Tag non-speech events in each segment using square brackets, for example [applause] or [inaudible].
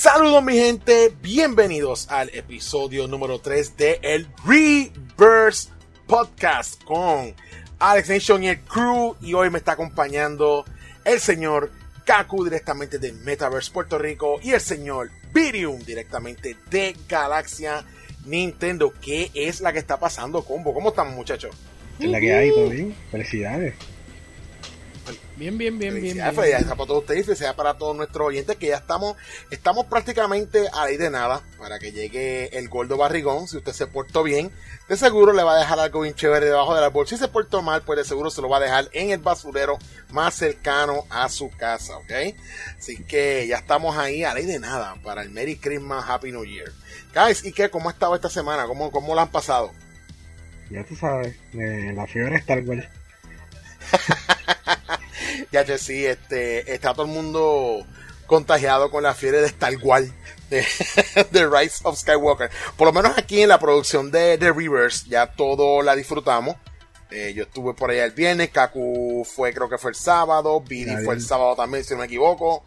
Saludos mi gente, bienvenidos al episodio número 3 de el Reverse Podcast con Alex Nation y el crew y hoy me está acompañando el señor Kaku directamente de Metaverse Puerto Rico y el señor Virium directamente de Galaxia Nintendo. ¿Qué es la que está pasando, Combo? ¿Cómo están muchachos? La que hay, todo bien. Felicidades. Bien, bien, bien, bien. Felicidades, felicidades para todos ustedes y felicidades para todos nuestros oyentes que ya estamos, estamos prácticamente a ley de nada para que llegue el gordo barrigón. Si usted se portó bien, de seguro le va a dejar algo bien chévere debajo de la bolsa. Si se portó mal, pues de seguro se lo va a dejar en el basurero más cercano a su casa, ¿ok? Así que ya estamos ahí a ley de nada para el Merry Christmas, Happy New Year. Guys, ¿y qué? ¿Cómo ha estado esta semana? ¿Cómo, cómo la han pasado? Ya tú sabes, eh, la fiebre está igual. [laughs] ya que sí, este, está todo el mundo contagiado con la fiebre de Star Wars, de, [laughs] de, Rise of Skywalker. Por lo menos aquí en la producción de The Reverse ya todo la disfrutamos. Eh, yo estuve por allá el viernes, Kaku fue creo que fue el sábado, Billy fue el sábado también, si no me equivoco.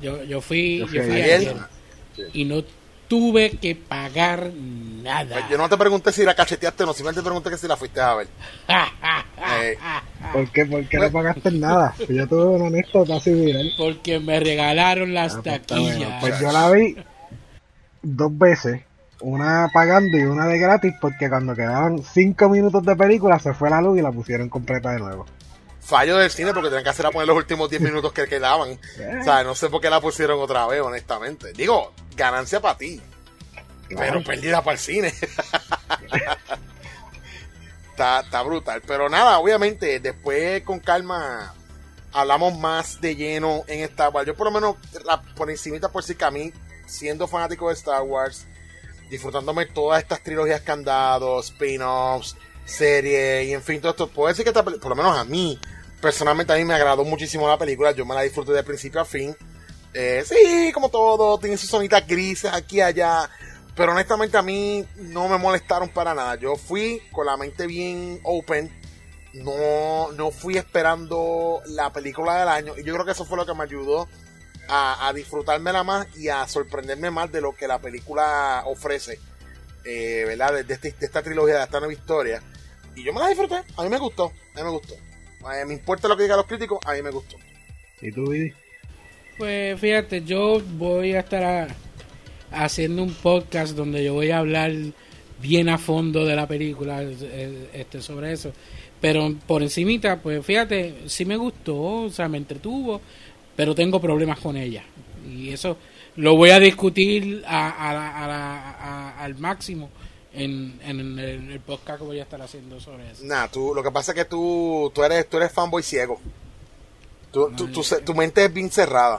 Yo, yo fui, yo fui, yo fui ayer, ayer y no tuve que pagar nada. Pues yo no te pregunté si la cacheteaste o no, simplemente te pregunté que si la fuiste a ver. [laughs] eh. ¿Por qué, ¿Por qué no pagaste nada? [laughs] Pues yo tuve un honesto casi viral. Porque me regalaron las ah, pues taquillas. Pues yo la vi dos veces, una pagando y una de gratis, porque cuando quedaban cinco minutos de película se fue la luz y la pusieron completa de nuevo fallo del cine porque tenían que hacer a poner los últimos 10 [laughs] minutos que quedaban. O sea, no sé por qué la pusieron otra vez, honestamente. Digo, ganancia para ti. Pero perdida para el cine. [laughs] está, está brutal. Pero nada, obviamente, después con calma hablamos más de lleno en Star Wars. Yo por lo menos, por encimita por si que a mí, siendo fanático de Star Wars, disfrutándome todas estas trilogías que han dado, spin-offs, series y en fin, todo esto, puedo decir que esta, por lo menos a mí, personalmente a mí me agradó muchísimo la película, yo me la disfruté de principio a fin. Eh, sí, como todo, tiene sus sonitas grises aquí y allá, pero honestamente a mí no me molestaron para nada. Yo fui con la mente bien open, no, no fui esperando la película del año y yo creo que eso fue lo que me ayudó a, a disfrutármela más y a sorprenderme más de lo que la película ofrece, eh, ¿verdad? De, de, este, de, esta trilogía, de esta nueva historia. Y yo me la disfruté, a mí me gustó, a mí me gustó. A me importa lo que digan los críticos, a mí me gustó. ¿Y tú, Vidi? Pues fíjate, yo voy a estar a, haciendo un podcast donde yo voy a hablar bien a fondo de la película este, sobre eso. Pero por encimita, pues fíjate, sí me gustó, o sea, me entretuvo, pero tengo problemas con ella. Y eso lo voy a discutir a, a, a, al máximo en, en el, el, podcast que voy a estar haciendo sobre eso. Nah, tú, lo que pasa es que tú, tú, eres, tú eres fanboy ciego. Tú, no, tu, tu, tu, mente es bien cerrada.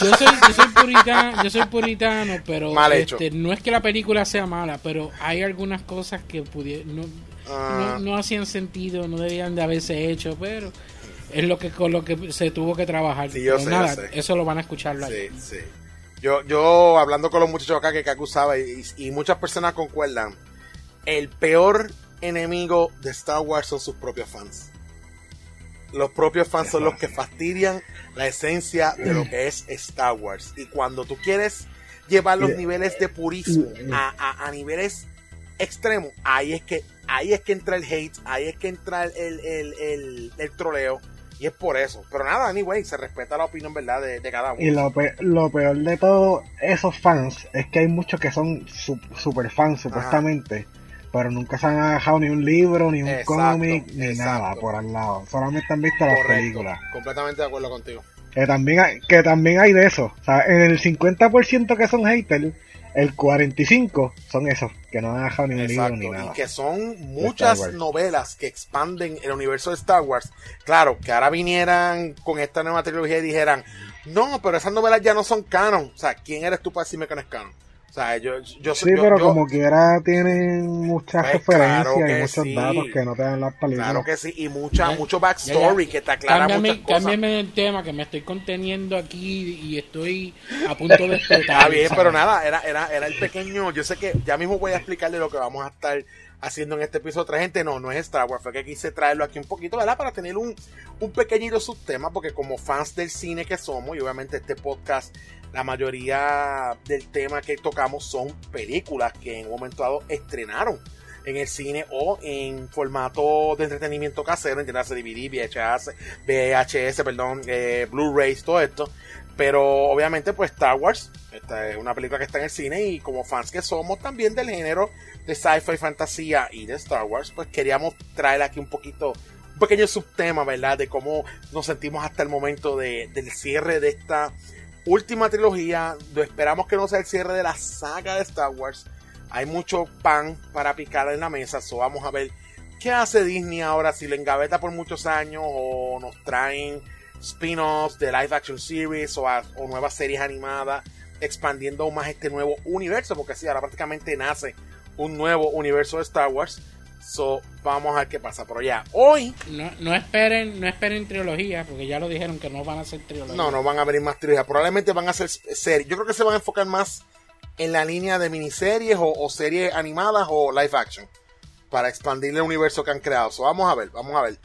Yo soy, yo soy puritano, yo soy puritano, pero este, no es que la película sea mala, pero hay algunas cosas que no, no, no, hacían sentido, no debían de haberse hecho, pero es lo que con lo que se tuvo que trabajar. Sí, yo sé, nada, yo sé. eso lo van a escucharlo sí, ahí. Sí. Yo, yo hablando con los muchachos acá que Kaku sabe y, y, muchas personas concuerdan, el peor enemigo de Star Wars son sus propios fans. Los propios fans son los que fastidian la esencia de lo que es Star Wars. Y cuando tú quieres llevar los niveles de purismo a, a, a niveles extremos, ahí es que ahí es que entra el hate, ahí es que entra el, el, el, el, el troleo. Y es por eso. Pero nada, anyway, se respeta la opinión, ¿verdad? De, de cada uno. Y lo, pe lo, peor de todos esos fans es que hay muchos que son su super fans, supuestamente. Ajá. Pero nunca se han agarrado ni un libro, ni un cómic, ni exacto. nada por al lado. Solamente han visto Correcto. las películas. Completamente de acuerdo contigo. Que también hay, que también hay de eso. O sea, en el 50% que son haters, el 45 son esos, que no han dejado ni un libro ni nada. Y que son muchas novelas que expanden el universo de Star Wars. Claro, que ahora vinieran con esta nueva trilogía y dijeran, no, pero esas novelas ya no son canon. O sea, ¿quién eres tú para decirme que no es canon? O sea, yo, yo Sí, yo, pero yo, como quiera tienen muchas pues, referencias claro y muchos sí. datos que no te dan las películas. Claro que sí, y mucha, mucho backstory que te aclara cámbiame, muchas cosas. Cámbiame el tema, que me estoy conteniendo aquí y estoy a punto de explotar. Está bien, ¿sabes? pero nada, era, era, era el pequeño, yo sé que ya mismo voy a explicarle lo que vamos a estar haciendo en este episodio otra gente. No, no es Star Wars, fue que quise traerlo aquí un poquito, ¿verdad? Para tener un, un pequeñito subtema, porque como fans del cine que somos, y obviamente este podcast, la mayoría del tema que tocamos son películas que en un momento dado estrenaron en el cine o en formato de entretenimiento casero, entiéndase DVD, VHS, VHS, perdón, eh, Blu-rays, todo esto. Pero obviamente, pues Star Wars, esta es una película que está en el cine y como fans que somos también del género de sci-fi, fantasía y de Star Wars, pues queríamos traer aquí un poquito, un pequeño subtema, ¿verdad? De cómo nos sentimos hasta el momento de, del cierre de esta última trilogía. Esperamos que no sea el cierre de la saga de Star Wars. Hay mucho pan para picar en la mesa, so vamos a ver qué hace Disney ahora, si le engaveta por muchos años o nos traen spin-offs de live action series o, o, nuevas series animadas, expandiendo aún más este nuevo universo, porque sí, ahora prácticamente nace un nuevo universo de Star Wars. So, vamos a ver qué pasa. Pero ya, hoy. No, no esperen, no esperen trilogía, porque ya lo dijeron que no van a ser trilogías. No, no van a venir más trilogías. Probablemente van a ser series. Yo creo que se van a enfocar más en la línea de miniseries o, o series animadas o live action. Para expandir el universo que han creado. So, vamos a ver, vamos a ver.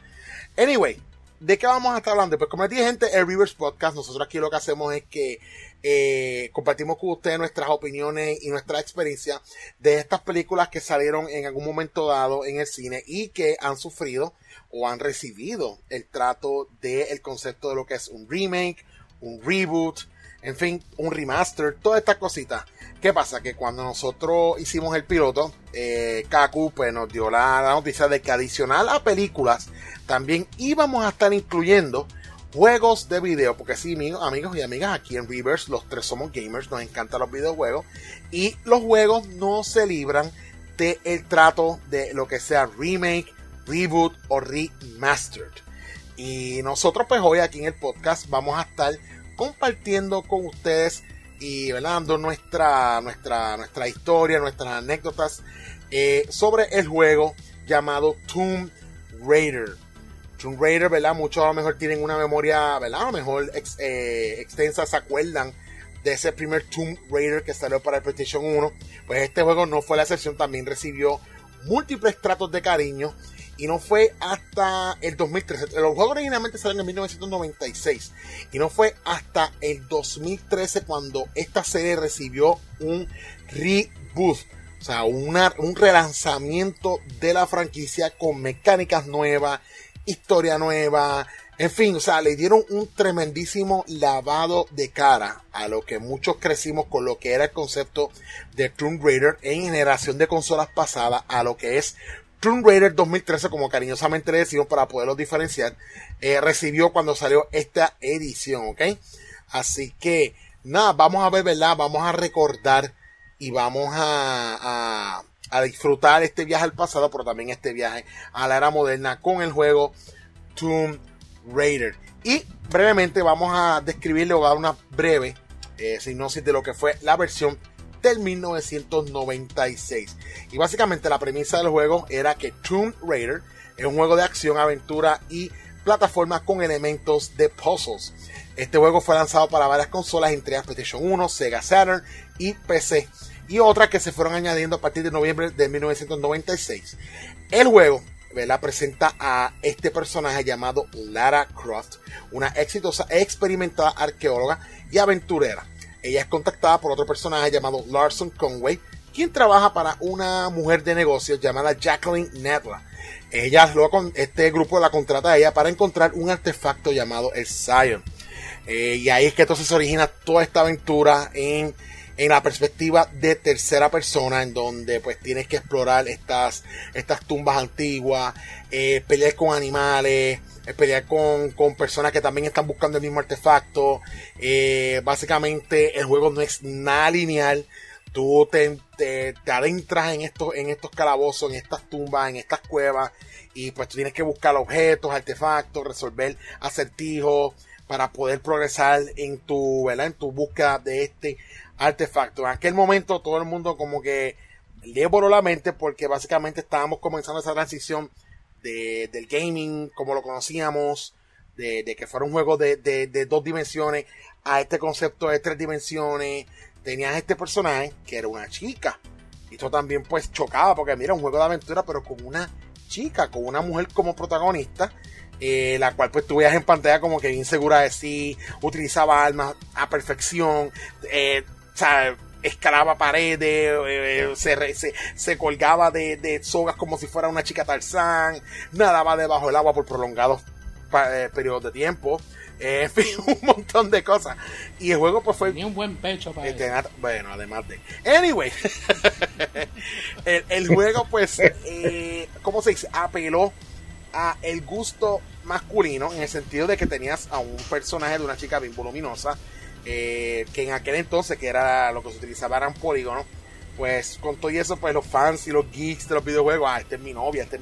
Anyway, ¿De qué vamos a estar hablando? Pues como les dije, gente, el Rivers Podcast, nosotros aquí lo que hacemos es que eh, compartimos con ustedes nuestras opiniones y nuestra experiencia de estas películas que salieron en algún momento dado en el cine y que han sufrido o han recibido el trato del concepto de lo que es un remake, un reboot, en fin, un remaster, todas estas cositas. ¿Qué pasa? Que cuando nosotros hicimos el piloto, eh, Kaku pues, nos dio la, la, noticia de que adicional a películas, también íbamos a estar incluyendo juegos de video, porque sí, amigos y amigas, aquí en Reverse los tres somos gamers, nos encantan los videojuegos, y los juegos no se libran del el trato de lo que sea remake, reboot o remastered. Y nosotros pues hoy aquí en el podcast vamos a estar compartiendo con ustedes y dando nuestra, nuestra, nuestra historia, nuestras anécdotas eh, sobre el juego llamado Tomb Raider. Tomb Raider, ¿verdad? Muchos a lo mejor tienen una memoria, ¿verdad? A lo mejor eh, extensa, se acuerdan de ese primer Tomb Raider que salió para el PlayStation 1. Pues este juego no fue la excepción, también recibió múltiples tratos de cariño y no fue hasta el 2013. Los juegos originalmente salieron en 1996 y no fue hasta el 2013 cuando esta serie recibió un reboot. O sea, una, un relanzamiento de la franquicia con mecánicas nuevas, historia nueva, en fin, o sea, le dieron un tremendísimo lavado de cara a lo que muchos crecimos con lo que era el concepto de Tomb Raider en generación de consolas pasadas a lo que es Tomb Raider 2013, como cariñosamente le decimos para poderlos diferenciar, eh, recibió cuando salió esta edición, ¿ok? Así que, nada, vamos a ver, ¿verdad? Vamos a recordar y vamos a, a, a disfrutar este viaje al pasado, pero también este viaje a la era moderna con el juego Tomb Raider. Y brevemente vamos a describirle o dar una breve eh, sinopsis de lo que fue la versión del 1996. Y básicamente la premisa del juego era que Tomb Raider es un juego de acción, aventura y plataforma con elementos de puzzles. Este juego fue lanzado para varias consolas, entre ellas PlayStation 1, Sega Saturn y PC, y otras que se fueron añadiendo a partir de noviembre de 1996. El juego la presenta a este personaje llamado Lara Croft, una exitosa e experimentada arqueóloga y aventurera ella es contactada por otro personaje llamado Larson Conway, quien trabaja para una mujer de negocios llamada Jacqueline Nedla. Ella, luego, este grupo la contrata a ella para encontrar un artefacto llamado el Zion. Eh, y ahí es que entonces se origina toda esta aventura en, en, la perspectiva de tercera persona, en donde pues tienes que explorar estas, estas tumbas antiguas, eh, pelear con animales, pelear con, con, personas que también están buscando el mismo artefacto. Eh, básicamente el juego no es nada lineal. Tú te, te, adentras en estos, en estos calabozos, en estas tumbas, en estas cuevas. Y pues tú tienes que buscar objetos, artefactos, resolver acertijos para poder progresar en tu, ¿verdad? En tu búsqueda de este artefacto. En aquel momento todo el mundo como que le voló la mente porque básicamente estábamos comenzando esa transición del gaming como lo conocíamos, de, que fuera un juego de, dos dimensiones a este concepto de tres dimensiones. Tenías este personaje que era una chica. Y esto también pues chocaba porque mira, un juego de aventura pero con una chica, con una mujer como protagonista. Eh, la cual pues tú en pantalla como que insegura de sí, utilizaba armas a perfección, eh, o sea, escalaba paredes, eh, se, se, colgaba de, de, sogas como si fuera una chica Tarzán, nadaba debajo del agua por prolongados periodos de tiempo. [laughs] en fin, un montón de cosas. Y el juego pues fue... Tenía un buen pecho para este, Bueno, además de... Anyway, [laughs] el, juego pues, [laughs] eh, ¿cómo se dice? Apeló a el gusto masculino en el sentido de que tenías a un personaje de una chica bien voluminosa eh, que en aquel entonces que era lo que se utilizaba eran polígonos pues con todo eso, pues los fans y los geeks de los videojuegos, ah, esta es mi novia, esta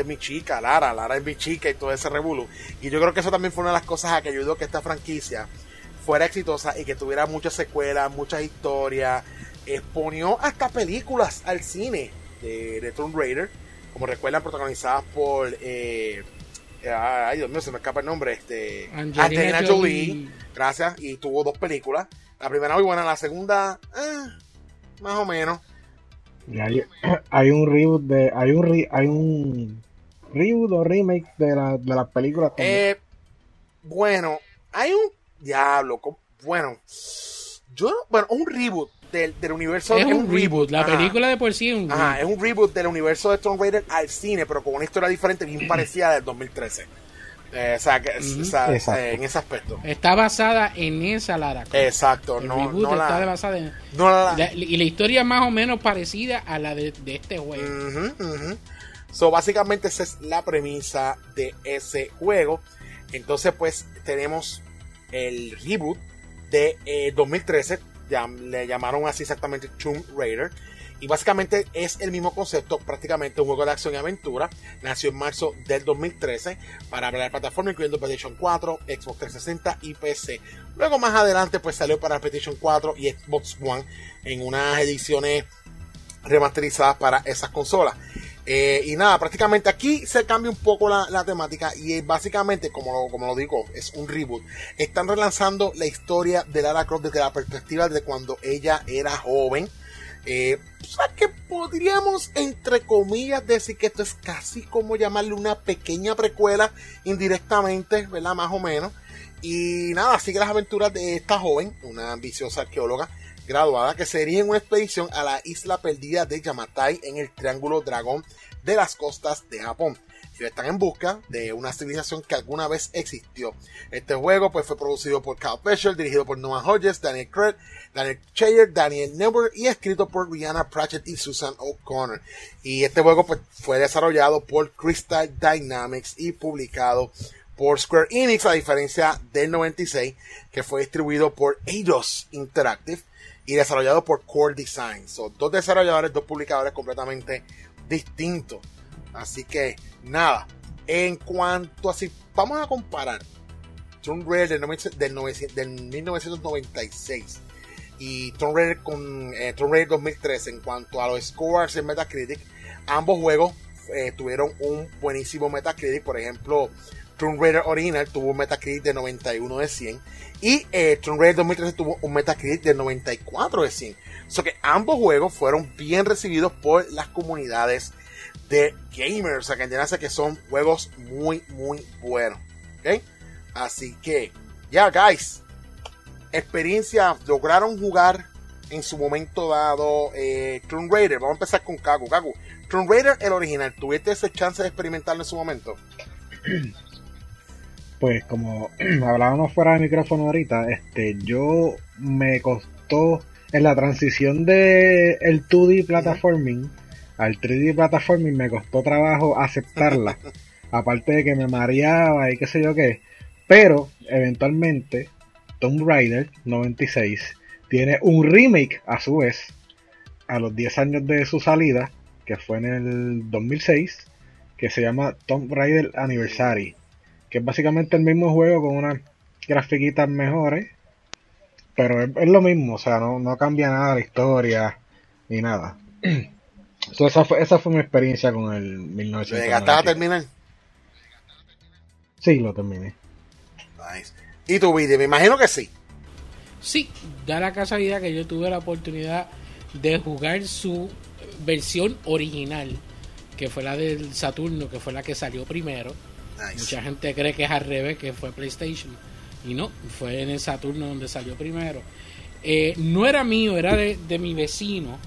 es mi, chica, Lara, Lara es mi chica y todo ese revuelo. Y yo creo que eso también fue una de las cosas a que ayudó que esta franquicia fuera exitosa y que tuviera muchas secuelas, muchas historias. Exponió hasta películas al cine de, de Tomb Raider, como recuerdan, protagonizadas por. Eh, ay, Dios mío, se me escapa el nombre. Este, Angelina, Jolie. Gracias. Y tuvo dos películas. La primera muy buena, la segunda. Eh, más o menos. hay, [clears throat] hay, un reboot de. Hay un, hay un reboot o remake de, la, de las películas. Eh, bueno, hay un. Diablo. Bueno, yo. Bueno, un reboot del, del universo. Es un, reboot. La película de por sí es un reboot. Ajá, es un reboot del universo de Tomb Raider al cine, pero con una historia diferente, bien [clears throat] parecida del 2013. Eh, o sea, que, eh, en ese aspecto. Está basada en esa Lara Exacto, no, no está basada en. No y la historia más o menos parecida a la de, este juego. So, básicamente, esa es la premisa de ese juego. Entonces, pues, tenemos el reboot de 2013. Eh, ya, le llamaron así exactamente Tomb Raider. Y básicamente es el mismo concepto, prácticamente un juego de acción y aventura. Nació en marzo del 2013 para la plataforma incluyendo PlayStation 4, Xbox 360 y PC. Luego más adelante pues salió para PlayStation 4 y Xbox One en unas ediciones remasterizadas para esas consolas. Eh, y nada, prácticamente aquí se cambia un poco la, temática y básicamente, como lo, como lo digo, es un reboot. Están relanzando la historia de Lara Croft desde la perspectiva de cuando ella era joven eh, o sea que podríamos, entre comillas, decir que esto es casi como llamarle una pequeña precuela indirectamente, ¿verdad? Más o menos. Y nada, sigue las aventuras de esta joven, una ambiciosa arqueóloga graduada, que sería en una expedición a la isla perdida de Yamatai en el Triángulo Dragón de las costas de Japón están en busca de una civilización que alguna vez existió. Este juego pues, fue producido por Cal Fisher, dirigido por Noah Hodges, Daniel Craig, Daniel Chayer, Daniel Neuber y escrito por Rihanna Pratchett y Susan O'Connor. Y este juego pues, fue desarrollado por Crystal Dynamics y publicado por Square Enix, a diferencia del 96, que fue distribuido por Eidos Interactive y desarrollado por Core Design. Son dos desarrolladores, dos publicadores completamente distintos. Así que nada, en cuanto a si vamos a comparar Tomb Raider del, 1996 y Tomb Raider con eh, Tomb Raider 2013 en cuanto a los scores en Metacritic, ambos juegos eh, tuvieron un buenísimo Metacritic. Por ejemplo, Tomb Raider original tuvo un Metacritic de 91 de 100 y eh, Raider 2013 tuvo un Metacritic de 94 de 100. So que ambos juegos fueron bien recibidos por las comunidades de gamers, o sea, que que son juegos muy, muy buenos. Así que, ya, guys, experiencia, lograron jugar en su momento dado eh, Raider. Vamos a empezar con Kagu. Kagu, Tomb Raider, el original, ¿tuviste ese chance de experimentarlo en su momento? [clears throat] Pues como [clears throat] hablábamos fuera de micrófono ahorita, este, yo me costó en la transición de el 2D platforming al 3D platforming me costó trabajo aceptarla. [laughs] Aparte de que me mareaba y qué sé yo qué. Pero, eventualmente, Tomb Raider 96 tiene un remake a su vez, a los 10 años de su salida, que fue en el 2006, que se llama Tomb Raider Anniversary. Que es básicamente el mismo juego con unas grafiquitas mejores. Pero es, lo mismo, o sea, no, no cambia nada la historia ni nada. [clears throat] esa, fue, esa fue mi experiencia con el 1990. ¿Llegaste a terminar? Sí, lo terminé. Nice. ¿Y tu video? Me imagino que sí. Sí, da la casualidad que yo tuve la oportunidad de jugar su versión original, que fue la del Saturno, que fue la que salió primero. Mucha gente cree que es al revés, que fue PlayStation. Y no, fue en el Saturno donde salió primero. Eh, no era mío, era de, mi vecino,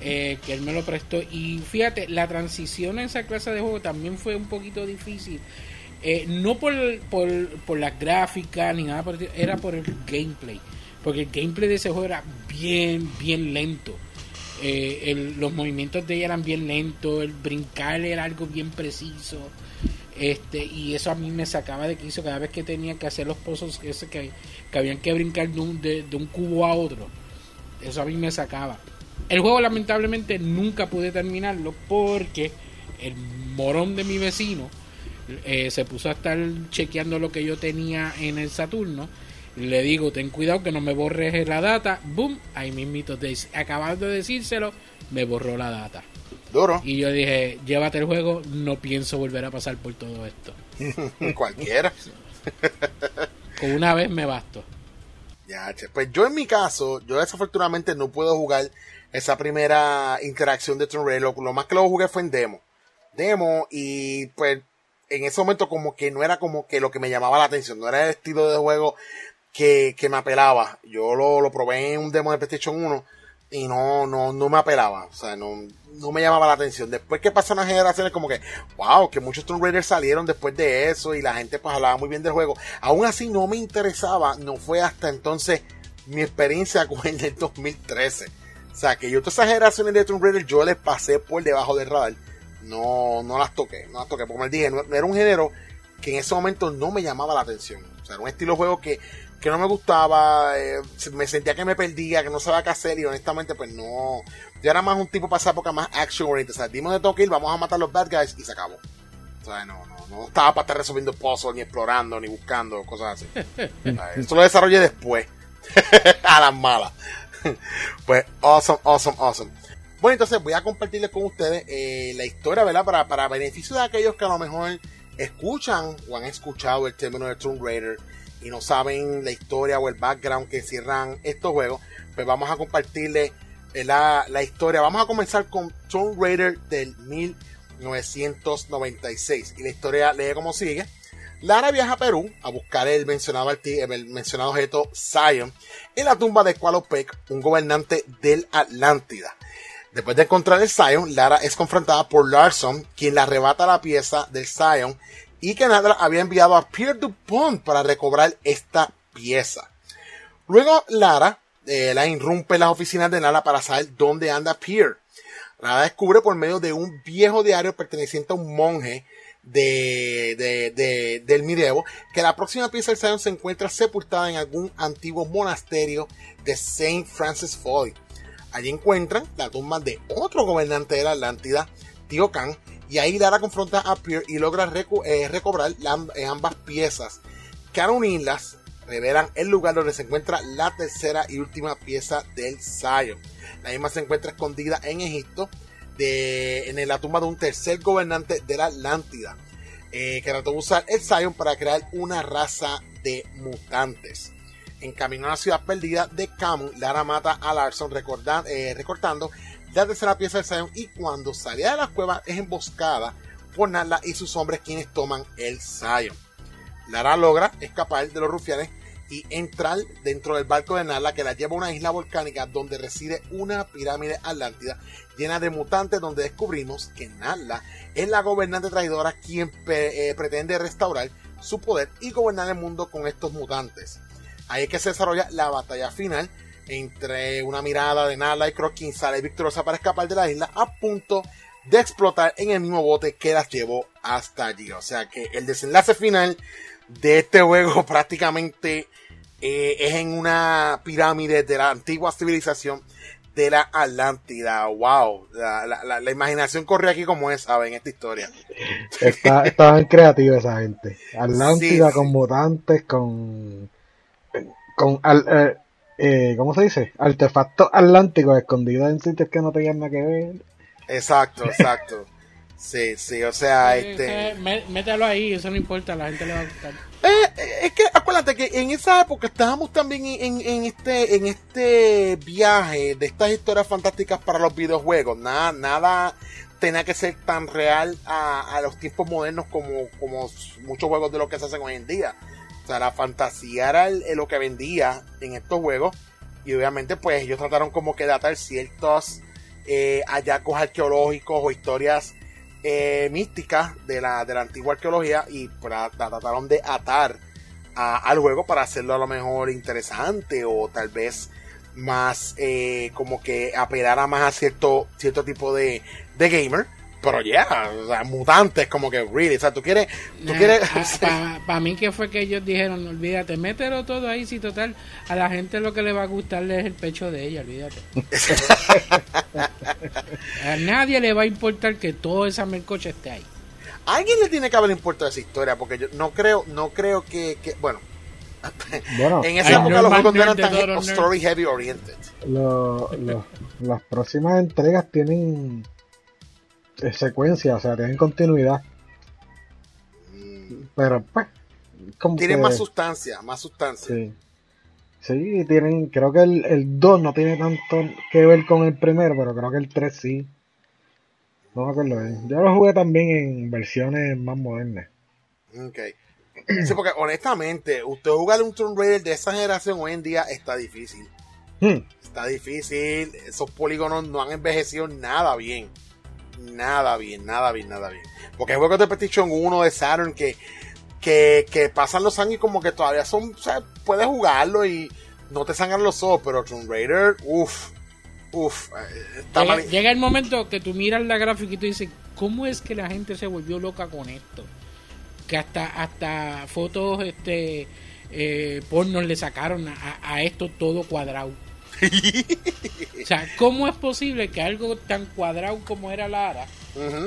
eh, que él me lo prestó. Y fíjate, la transición en esa clase de juego también fue un poquito difícil. Eh, no por, por, por las gráficas ni nada, era por el gameplay. Porque el gameplay de ese juego era bien, bien lento. los movimientos de ella eran bien lentos, el brincar era algo bien preciso. Este, y eso a mí me sacaba de quicio cada vez que tenía que hacer los pozos ese que, que habían que brincar de un, de, un cubo a otro. Eso a mí me sacaba. El juego lamentablemente nunca pude terminarlo porque el morón de mi vecino eh, se puso a estar chequeando lo que yo tenía en el Saturno. Le digo, ten cuidado que no me borres la data. Boom, ahí mismito, acabando de decírselo, me borró la data. Y yo dije, llévate el juego, no pienso volver a pasar por todo esto. [laughs] Cualquiera. [laughs] Con una vez me basto. Ya, pues yo en mi caso, yo desafortunadamente no puedo jugar esa primera interacción de Tomb Raider. Lo, más que lo jugué fue en demo. Demo y pues en ese momento como que no era como que lo que me llamaba la atención, no era el estilo de juego que, que me apelaba. Yo lo, lo probé en un demo de PlayStation 1 y no, no, no me apelaba, o sea, no, no me llamaba la atención. Después que pasaron las generaciones, como que, wow, que muchos Tomb Raiders salieron después de eso y la gente pues hablaba muy bien del juego. Aún así no me interesaba, no fue hasta entonces mi experiencia [laughs] con el del 2013. O sea, que yo todas esas generaciones de Tomb Raider yo les pasé por debajo del radar. No, no las toqué, no las toqué. Porque me dije, no, era un género que en ese momento no me llamaba la atención. O sea, era un estilo de juego que que no me gustaba, eh, me sentía que me perdía, que no sabía qué hacer y honestamente pues no, yo era más un tipo para esa época más action oriented, o sea, dimos de toque vamos a matar a los bad guys y se acabó. O sea, no, no, no estaba para estar resolviendo pozos, ni explorando, ni buscando, cosas así. [laughs] Esto lo desarrollé después, [laughs] a las malas. [laughs] pues, awesome, awesome, awesome. Bueno, entonces voy a compartirles con ustedes eh, la historia, ¿verdad? Para, para beneficio de aquellos que a lo mejor escuchan o han escuchado el término de Tomb Raider y no saben la historia o el background que cierran estos juegos, pues vamos a compartirles la, la historia. Vamos a comenzar con Tomb Raider del 1996. Y la historia lee como sigue. Lara viaja a Perú a buscar el mencionado, el mencionado objeto Zion en la tumba de Qualopec, un gobernante del Atlántida. Después de encontrar el Zion, Lara es confrontada por Larson, quien le arrebata la pieza del Zion y que Nadra había enviado a Pierre Dupont para recobrar esta pieza. Luego Lara eh, la irrumpe en las oficinas de Nala para saber dónde anda Pierre. Lara descubre por medio de un viejo diario perteneciente a un monje de, del medievo que la próxima pieza del Zion se encuentra sepultada en algún antiguo monasterio de Saint Francis Foy. Allí encuentran la tumba de otro gobernante de la Atlántida, Tío Khan, y ahí Lara confronta a Pierre y logra eh, recobrar eh, ambas piezas. Que al unirlas, revelan el lugar donde se encuentra la tercera y última pieza del Zion. La misma se encuentra escondida en Egipto, en la tumba de un tercer gobernante de la Atlántida, eh, que trató de usar el Zion para crear una raza de mutantes. En camino a la ciudad perdida de Camus, Lara mata a Larson recortando la tercera pieza del Zion y cuando salía de la cueva es emboscada por Nala y sus hombres quienes toman el Zion. Lara logra escapar de los rufianes y entrar dentro del barco de Nala que la lleva a una isla volcánica donde reside una pirámide atlántida llena de mutantes donde descubrimos que Nala es la gobernante traidora quien eh, pretende restaurar su poder y gobernar el mundo con estos mutantes. Ahí es que se desarrolla la batalla final entre una mirada de Nala y Croc, quien sale victoriosa para escapar de la isla a punto de explotar en el mismo bote que las llevó hasta allí. O sea que el desenlace final de este juego [laughs] prácticamente eh, es en una pirámide de la antigua civilización de la Atlántida. ¡Wow! La, imaginación corre aquí como es, ¿saben? Esta historia. Está, estaban creativos esa gente. [laughs] Atlántida con mutantes, con. con eh, eh, ¿cómo se dice? Artefactos atlánticos escondidos en sitios que no tenían nada que ver. Exacto, [laughs] exacto. Sí, sí, o sea, este... mételo ahí, eso no importa, la gente le va a gustar. Eh, eh, es que acuérdate que en esa época estábamos también en, este en este viaje de estas historias fantásticas para los videojuegos. Nada, nada tenía que ser tan real a, los tiempos modernos como, como muchos juegos de lo que se hacen hoy en día. O sea, la fantasía era lo que vendía en estos juegos. Y obviamente, pues ellos trataron como que datar ciertos eh, hallazgos arqueológicos o historias eh, místicas de la, de la antigua arqueología y trataron de atar al juego para hacerlo a lo mejor interesante o tal vez más eh, como que apelara más a cierto, cierto tipo de, de gamer. Pero ya, o sea, mutantes, como que, really, o sea, tú quieres. Tú quieres Para [laughs] mí, que fue que ellos dijeron, olvídate, mételo todo ahí, si total, a la gente lo que le va a gustar es el pecho de ella, olvídate. [laughs] a nadie le va a importar que todo esa mercocha esté ahí. A alguien le tiene que haber importado esa historia, porque yo no creo, no creo que, bueno, en esa época los juegos no eran tan story heavy oriented. las próximas entregas tienen secuencia, o sea, tienen continuidad. Mm. Pero pues. tienen más sustancia, más sustancia. Sí. Sí, tienen, creo que el, el 2 no tiene tanto que ver con el primero, pero creo que el 3 sí. No me acuerdo bien. Yo lo jugué también en versiones más modernas. Ok. Sí, porque honestamente, usted jugar un Tomb Raider de esa generación hoy en día está difícil. Hmm. Está difícil. Esos polígonos no han envejecido nada bien nada bien, nada bien, nada bien. Porque hay juegos de Petition 1 de Saturn que, que, pasan los años y como que todavía son, o sea, puedes jugarlo y no te sangran los ojos, pero Tomb Raider, uff, uff. Llega, llega, el momento que tú miras la gráfica y tú dices, ¿cómo es que la gente se volvió loca con esto? Que hasta, hasta fotos este eh, pornos le sacaron a, a esto todo cuadrado. [laughs] o sea, ¿cómo es posible que algo tan cuadrado como era Lara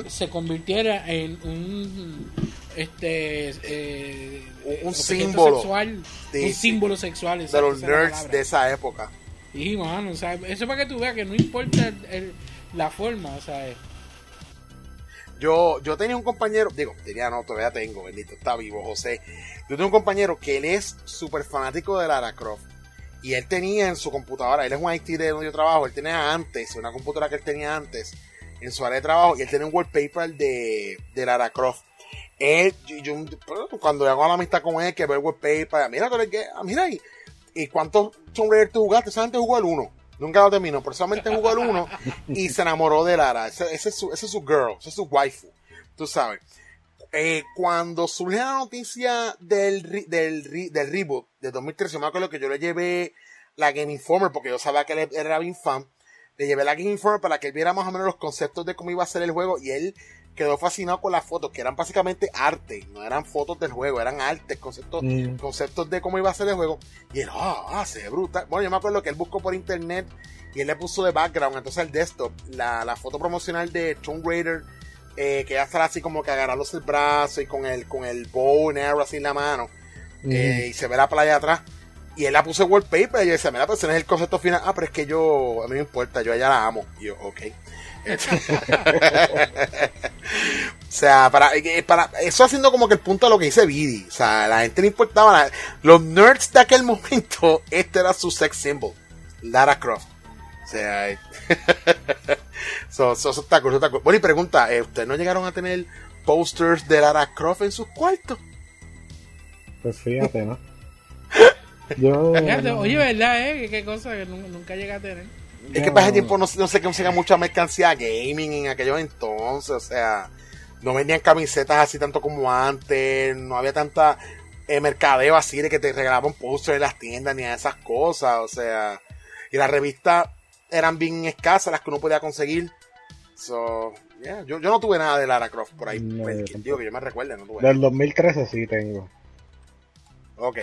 se convirtiera en un este eh, un, símbolo sexual, un símbolo sexual de los nerds de esa época? Y mano, o sea, eso para que tú veas que no importa la forma, o sea, yo, yo tenía un compañero, digo, tenía no, todavía tengo, bendito, está vivo, José. Yo tengo un compañero que él es súper fanático de Lara Croft. Y él tenía en su computadora, él es un IT de donde yo trabajo, él tenía antes, una computadora que él tenía antes, en su área de trabajo, y él tenía un wallpaper de, de Lara Croft. Él, yo, cuando hago la amistad con él, que ve el wallpaper, mira, ah, mira ahí, ¿y cuántos Tomb Raider tú jugaste? Solamente jugó el uno. Nunca lo terminó, pero solamente jugó el uno y se enamoró de Lara. Ese, es, su, ese es su girl, ese es su waifu. Tú sabes. Eh, cuando surge la noticia del, del, del reboot de 2013, me acuerdo que yo le llevé la Game Informer, porque yo sabía que él era bien fan, le llevé la Game Informer para que él viera más o menos los conceptos de cómo iba a ser el juego y él quedó fascinado con las fotos, que eran básicamente arte, no eran fotos del juego, eran arte, conceptos, mm. conceptos de cómo iba a ser el juego. Y él, ah, ah, se ve brutal. Bueno, yo me acuerdo que él buscó por internet y él le puso de background, entonces el desktop, la, la foto promocional de Tomb Raider eh, que ya estará así como que agarrándose el brazo y con el, con el bow and arrow así en la mano. Eh, y se ve la playa atrás. Y él la puso wallpaper y yo decía, mira, pero ese no es el concepto final. Ah, pero es que yo, a mí me importa, yo a ella la amo. Y yo, ok. [laughs] o sea, para, eh, para, eso haciendo como que el punto de lo que dice Vidi. O sea, a la gente no importaba. los nerds de aquel momento, [laughs] este era su sex symbol. Lara Croft. O sea, [laughs] So, so, está cool, está cool. Bueno, y pregunta, eh, ¿ustedes no llegaron a tener posters de Lara Croft en sus cuartos? Pues fíjate, ¿no? [laughs] Yo, oye, ¿verdad, eh? ¿Qué cosa que nunca, llegué a tener? Es que para ese tiempo no, no se consigue mucha mercancía gaming en aquellos entonces, o sea, no vendían camisetas así tanto como antes, no había tanta eh, mercadeo así de que te regalaban posters en las tiendas ni a esas cosas, o sea, y la revista eran bien escasas las que uno podía conseguir. So, yeah. yo, yo no tuve nada de Lara Croft por ahí. Pues, digo que yo me recuerde, no tuve Del 2013 sí tengo. Ok.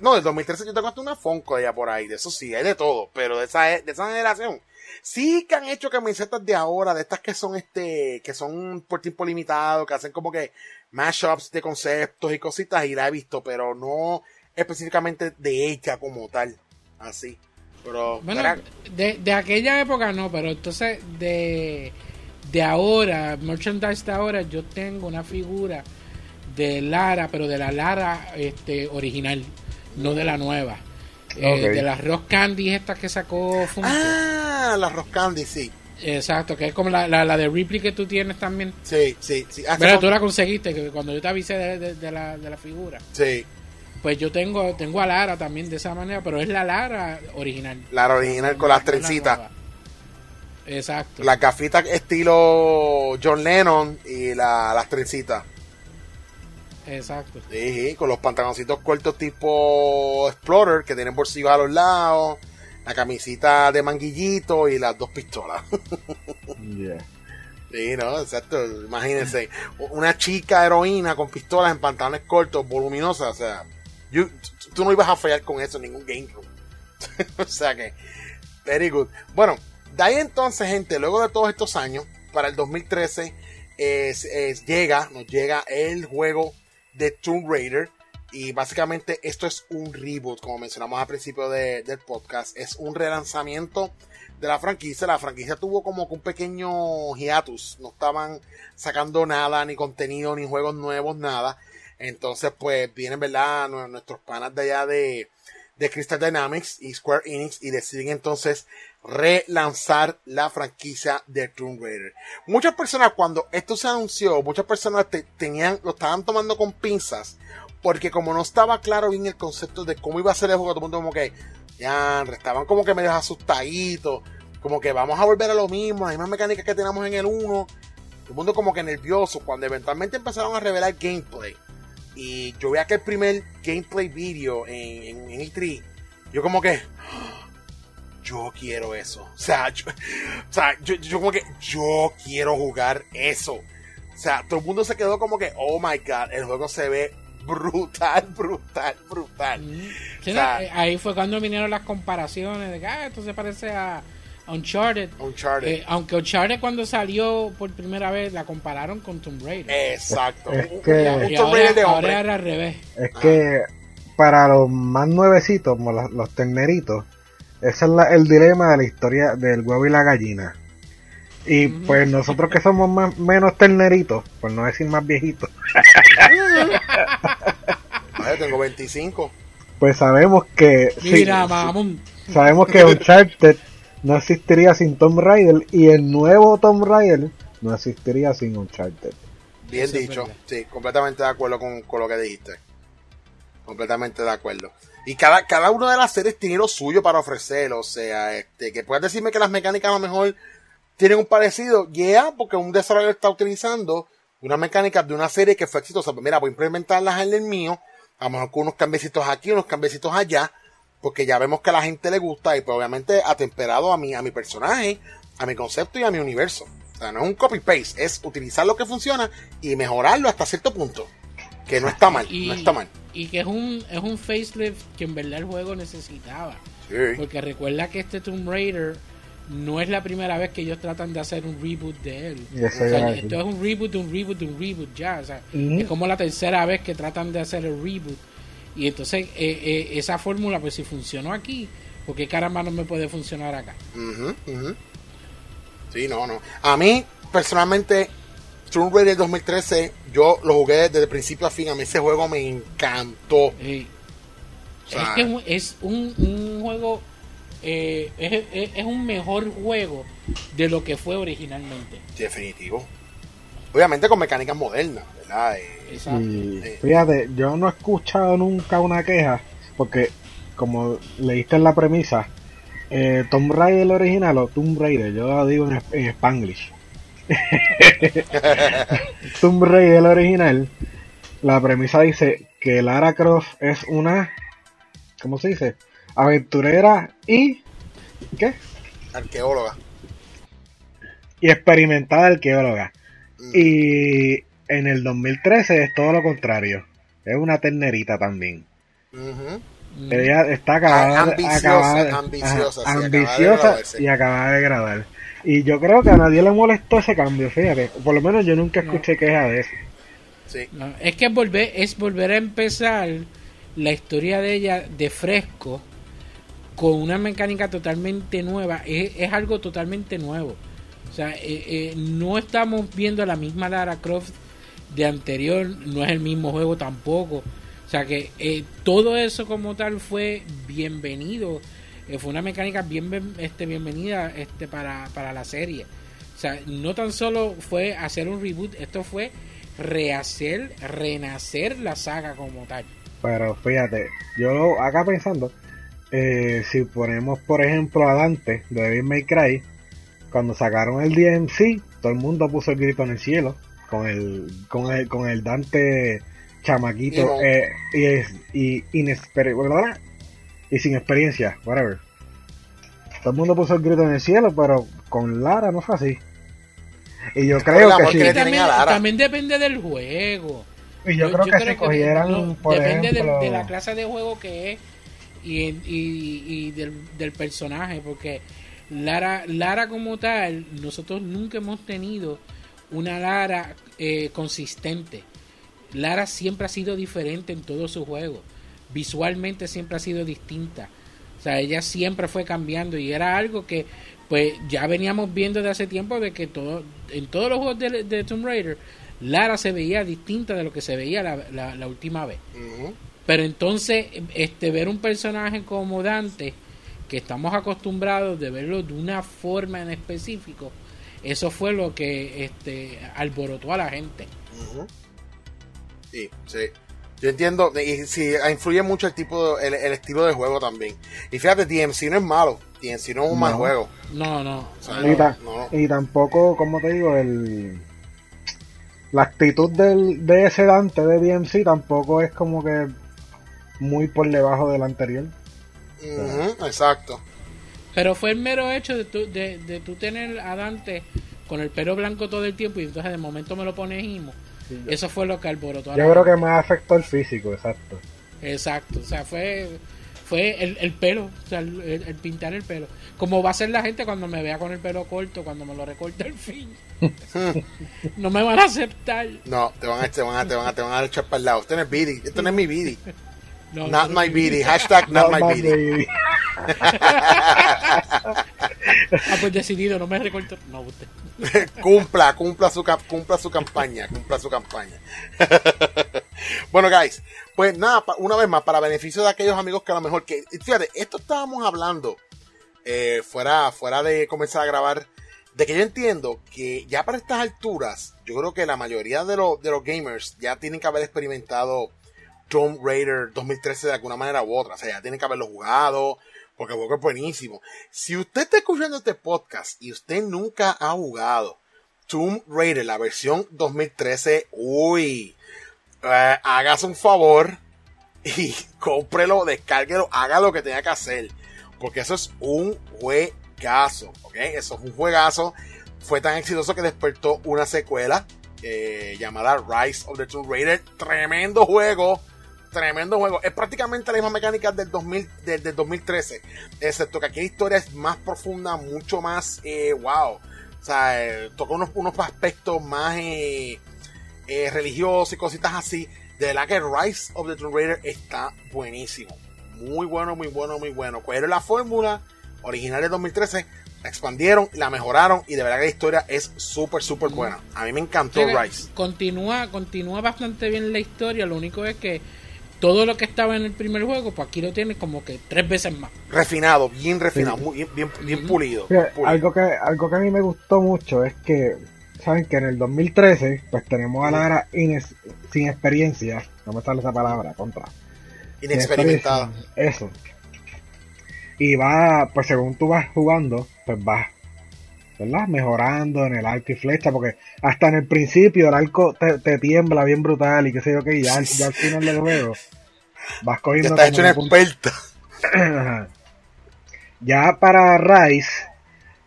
no, del 2013 yo tengo hasta una Fonco ya por ahí. De eso sí, hay de todo. Pero de esa, de esa generación. Sí que han hecho camisetas de ahora, de estas que son este, que son por tiempo limitado, que hacen como que mashups de conceptos y cositas, y la he visto, pero no específicamente de ella como tal. Así. Pero bueno, de, de, aquella época no, pero entonces de, de ahora, merchandise de ahora, yo tengo una figura de Lara, pero de la Lara este, original, no de la nueva. Eh, de las Rock Candy estas que sacó Funko. Ah, las Rock Candy, sí. Exacto, que es como la, la, de Ripley que tú tienes también. Sí, sí, sí. Pero tú la conseguiste, que cuando yo te avisé de, la, de la figura. Sí. Pues yo tengo tengo a Lara también de esa manera, pero es la Lara original. Lara original con las trencitas. Exacto. Las gafitas estilo John Lennon y la, las trencitas. Exacto. Sí, con los pantaloncitos cortos tipo Explorer que tienen bolsillos a los lados, la camisita de manguillito y las dos pistolas. [laughs] Sí, no, exacto. Imagínense, una chica heroína con pistolas en pantalones cortos, voluminosas, o sea, tú no ibas a fallar con eso en ningún game room. [laughs] o sea que, very good. Bueno, de ahí entonces, gente, luego de todos estos años, para el 2013, es, llega, nos llega el juego de Tomb Raider. Y básicamente esto es un reboot, como mencionamos al principio del podcast. Es un relanzamiento de la franquicia. La franquicia tuvo como un pequeño hiatus. No estaban sacando nada, ni contenido, ni juegos nuevos, nada. Entonces, pues vienen, ¿verdad? Nuestros panas de allá de, de Crystal Dynamics y Square Enix y deciden entonces relanzar la franquicia de Tomb Raider. Muchas personas cuando esto se anunció, muchas personas tenían, lo estaban tomando con pinzas porque como no estaba claro bien el concepto de cómo iba a ser el juego, todo el mundo como que ya estaban como que medio asustaditos, como que vamos a volver a lo mismo, las mismas mecánicas que teníamos en el 1. Todo el mundo como que nervioso cuando eventualmente empezaron a revelar gameplay. Y yo veía que el primer gameplay video en, en, E3, yo como que [gasps] yo quiero eso. O sea, yo, [laughs] o sea yo, como que yo quiero jugar eso. O sea, todo el mundo se quedó como que, oh my god, el juego se ve [laughs] brutal, brutal, brutal. Eh, ahí fue cuando vinieron las comparaciones de que ah, esto se parece a Uncharted. Uncharted. Eh, aunque Uncharted cuando salió por primera vez la compararon con Tomb Raider. Exacto. Es, que, ahora, era al revés. Es que para los más nuevecitos, como los, terneritos, ese es el dilema de la historia del huevo y la gallina. Y pues nosotros que somos más, menos terneritos, por no decir más viejitos. tengo 25. Pues sabemos que. Mira, Sabemos que Uncharted no existiría sin Tomb Raider y el nuevo Tomb Raider no existiría sin Uncharted. Bien dicho, sí, completamente de acuerdo con, con, lo que dijiste. Completamente de acuerdo. Y cada, cada una de las series tiene lo suyo para ofrecer, o sea, este, que puedes decirme que las mecánicas a lo mejor tienen un parecido, yeah, porque un desarrollador está utilizando una mecánica de una serie que fue exitosa. Pues mira, voy a implementarlas en el mío, a lo mejor con unos cambiecitos aquí, unos cambiecitos allá, porque ya vemos que a la gente le gusta y pues obviamente atemperado a mi, a mi personaje, a mi concepto y a mi universo. O sea, no es un copy-paste, es utilizar lo que funciona y mejorarlo hasta cierto punto. Que no está mal, no está mal. Y que es un, es un facelift que en verdad el juego necesitaba. Porque recuerda que este Tomb Raider no es la primera vez que ellos tratan de hacer un reboot de él. esto es un reboot, un reboot, un reboot ya. O sea, Es como la tercera vez que tratan de hacer el reboot. Y entonces eh, eh, esa fórmula, pues si funcionó aquí, ¿por qué caramba no me puede funcionar acá? Sí, no, no. A mí, personalmente, Tomb Raider 2013, yo lo jugué desde principio a fin. A mí ese juego me encantó. es que es un, un juego eh, es, un mejor juego de lo que fue originalmente. Definitivo. Obviamente con mecánicas modernas, ¿verdad? Eh, eh, fíjate, yo no he escuchado nunca una queja, porque como leíste en la premisa, eh, Tomb Raider original o Tomb Raider, yo lo digo en, en Spanglish. [laughs] Tomb Raider original, la premisa dice que Lara Croft es una, ¿cómo se dice? aventurera y. ¿Qué? Arqueóloga. Y experimentada arqueóloga. Mm. Y en el 2013 es todo lo contrario. Es una ternerita también. Ella está acabada, ambiciosa, ambiciosa, ambiciosa y acabada de grabar. Y yo creo que a nadie le molestó ese cambio, fíjate. Por lo menos yo nunca escuché queja de eso. Sí. es que volver, es volver a empezar la historia de ella de fresco con una mecánica totalmente nueva, es, algo totalmente nuevo. O sea, eh, no estamos viendo la misma Lara Croft de anterior, no es el mismo juego tampoco. O sea que todo eso como tal fue bienvenido. fue una mecánica bien este, bienvenida este, para, para la serie. O sea, no tan solo fue hacer un reboot, esto fue rehacer, renacer la saga como tal. Pero fíjate, yo acá pensando, eh, si ponemos por ejemplo a Dante de Devil May Cry, cuando sacaron el DMC, todo el mundo puso el grito en el cielo con el con el, con el Dante chamaquito eh, y, y, y sin experiencia, whatever. Todo el mundo puso el grito en el cielo, pero con Lara no fue así. Y yo creo que, también, depende del juego. Y yo, creo que si cogieran, depende de, la clase de juego que es y, y, del, del, personaje, porque Lara, Lara como tal, nosotros nunca hemos tenido una Lara eh, consistente. Lara siempre ha sido diferente en todo su juego. Visualmente siempre ha sido distinta. O sea, ella siempre fue cambiando y era algo que pues ya veníamos viendo de hace tiempo de que todo, en todos los juegos de, Tomb Raider, Lara se veía distinta de lo que se veía la, la, última vez. Pero entonces, este ver un personaje como Dante, que estamos acostumbrados de verlo de una forma en específico, eso fue lo que este alborotó a la gente. Sí, sí. Yo entiendo, y sí, influye mucho el tipo, el, el estilo de juego también. Y fíjate, DMC no es malo y sí no es un mal juego. No, no. y, tampoco, como te digo, el la actitud del, de ese Dante de DMC tampoco es como que muy por debajo del anterior. exacto. Pero fue el mero hecho de tú, de, de tener a Dante con el pelo blanco todo el tiempo y entonces de momento me lo pones Eso fue lo que alborotó. Yo creo que más afectó el físico, exacto. Exacto, o sea, fue fue el, el pelo, o sea, el, pintar el pelo. Como va a ser la gente cuando me vea con el pelo corto, cuando me lo recorte al fin. [laughs] no me van a aceptar. No, te van a, te van a, te van a, te van a echar para el lado. Esto no es Bidi, esto no es mi Bidi. not my Bidi, hashtag not, my, Bidi. Ah, pues decidido, no me recorto. No, usted. [laughs] cumpla, cumpla su, cumpla su campaña, cumpla su campaña. [laughs] bueno, guys, pues nada, una vez más, para beneficio de aquellos amigos que a lo mejor que, fíjate, esto estábamos hablando eh, fuera, fuera de comenzar a grabar, de que yo entiendo que ya para estas alturas, yo creo que la mayoría de, los de los gamers ya tienen que haber experimentado Tomb Raider 2013 de alguna manera u otra, o sea, ya tienen que haberlo jugado, porque es buenísimo. Si usted está escuchando este podcast y usted nunca ha jugado Tomb Raider, la versión 2013, uy, eh, hágase un favor [laughs] y cómprelo, descárguelo, haga lo que tenga que hacer. Porque eso es un juegazo, ¿ok? Eso es un juegazo. Fue tan exitoso que despertó una secuela eh, llamada Rise of the Tomb Raider. Tremendo juego. Tremendo juego. Es prácticamente la misma mecánica del, 2000, del, 2013. Excepto que aquí la historia es más profunda, mucho más eh, wow. O sea, toca unos, unos aspectos más eh, religioso y cositas así. De verdad que Rise of the Tomb Raider está buenísimo. Muy bueno, muy bueno, muy bueno. Cogieron la fórmula original de 2013, la expandieron, la mejoraron y de verdad que la historia es súper, súper buena. A mí me encantó Rise. Continúa, continúa bastante bien la historia, lo único es que todo lo que estaba en el primer juego, pues aquí lo tiene como que tres veces más. Refinado, bien refinado, muy, bien, bien, pulido, Algo, que, algo que a mí me gustó mucho es que saben que en el 2013, pues tenemos a Lara sin experiencia, no me sale esa palabra, contra. Inexperimentada. Eso. Y va, pues según tú vas jugando, pues vas, ¿verdad? Mejorando en el arco y flecha, porque hasta en el principio el arco te, tiembla bien brutal y qué sé yo qué, y ya, ya al final del juego vas cogiendo. Ya hecho una experta. [clears throat] ya para Rise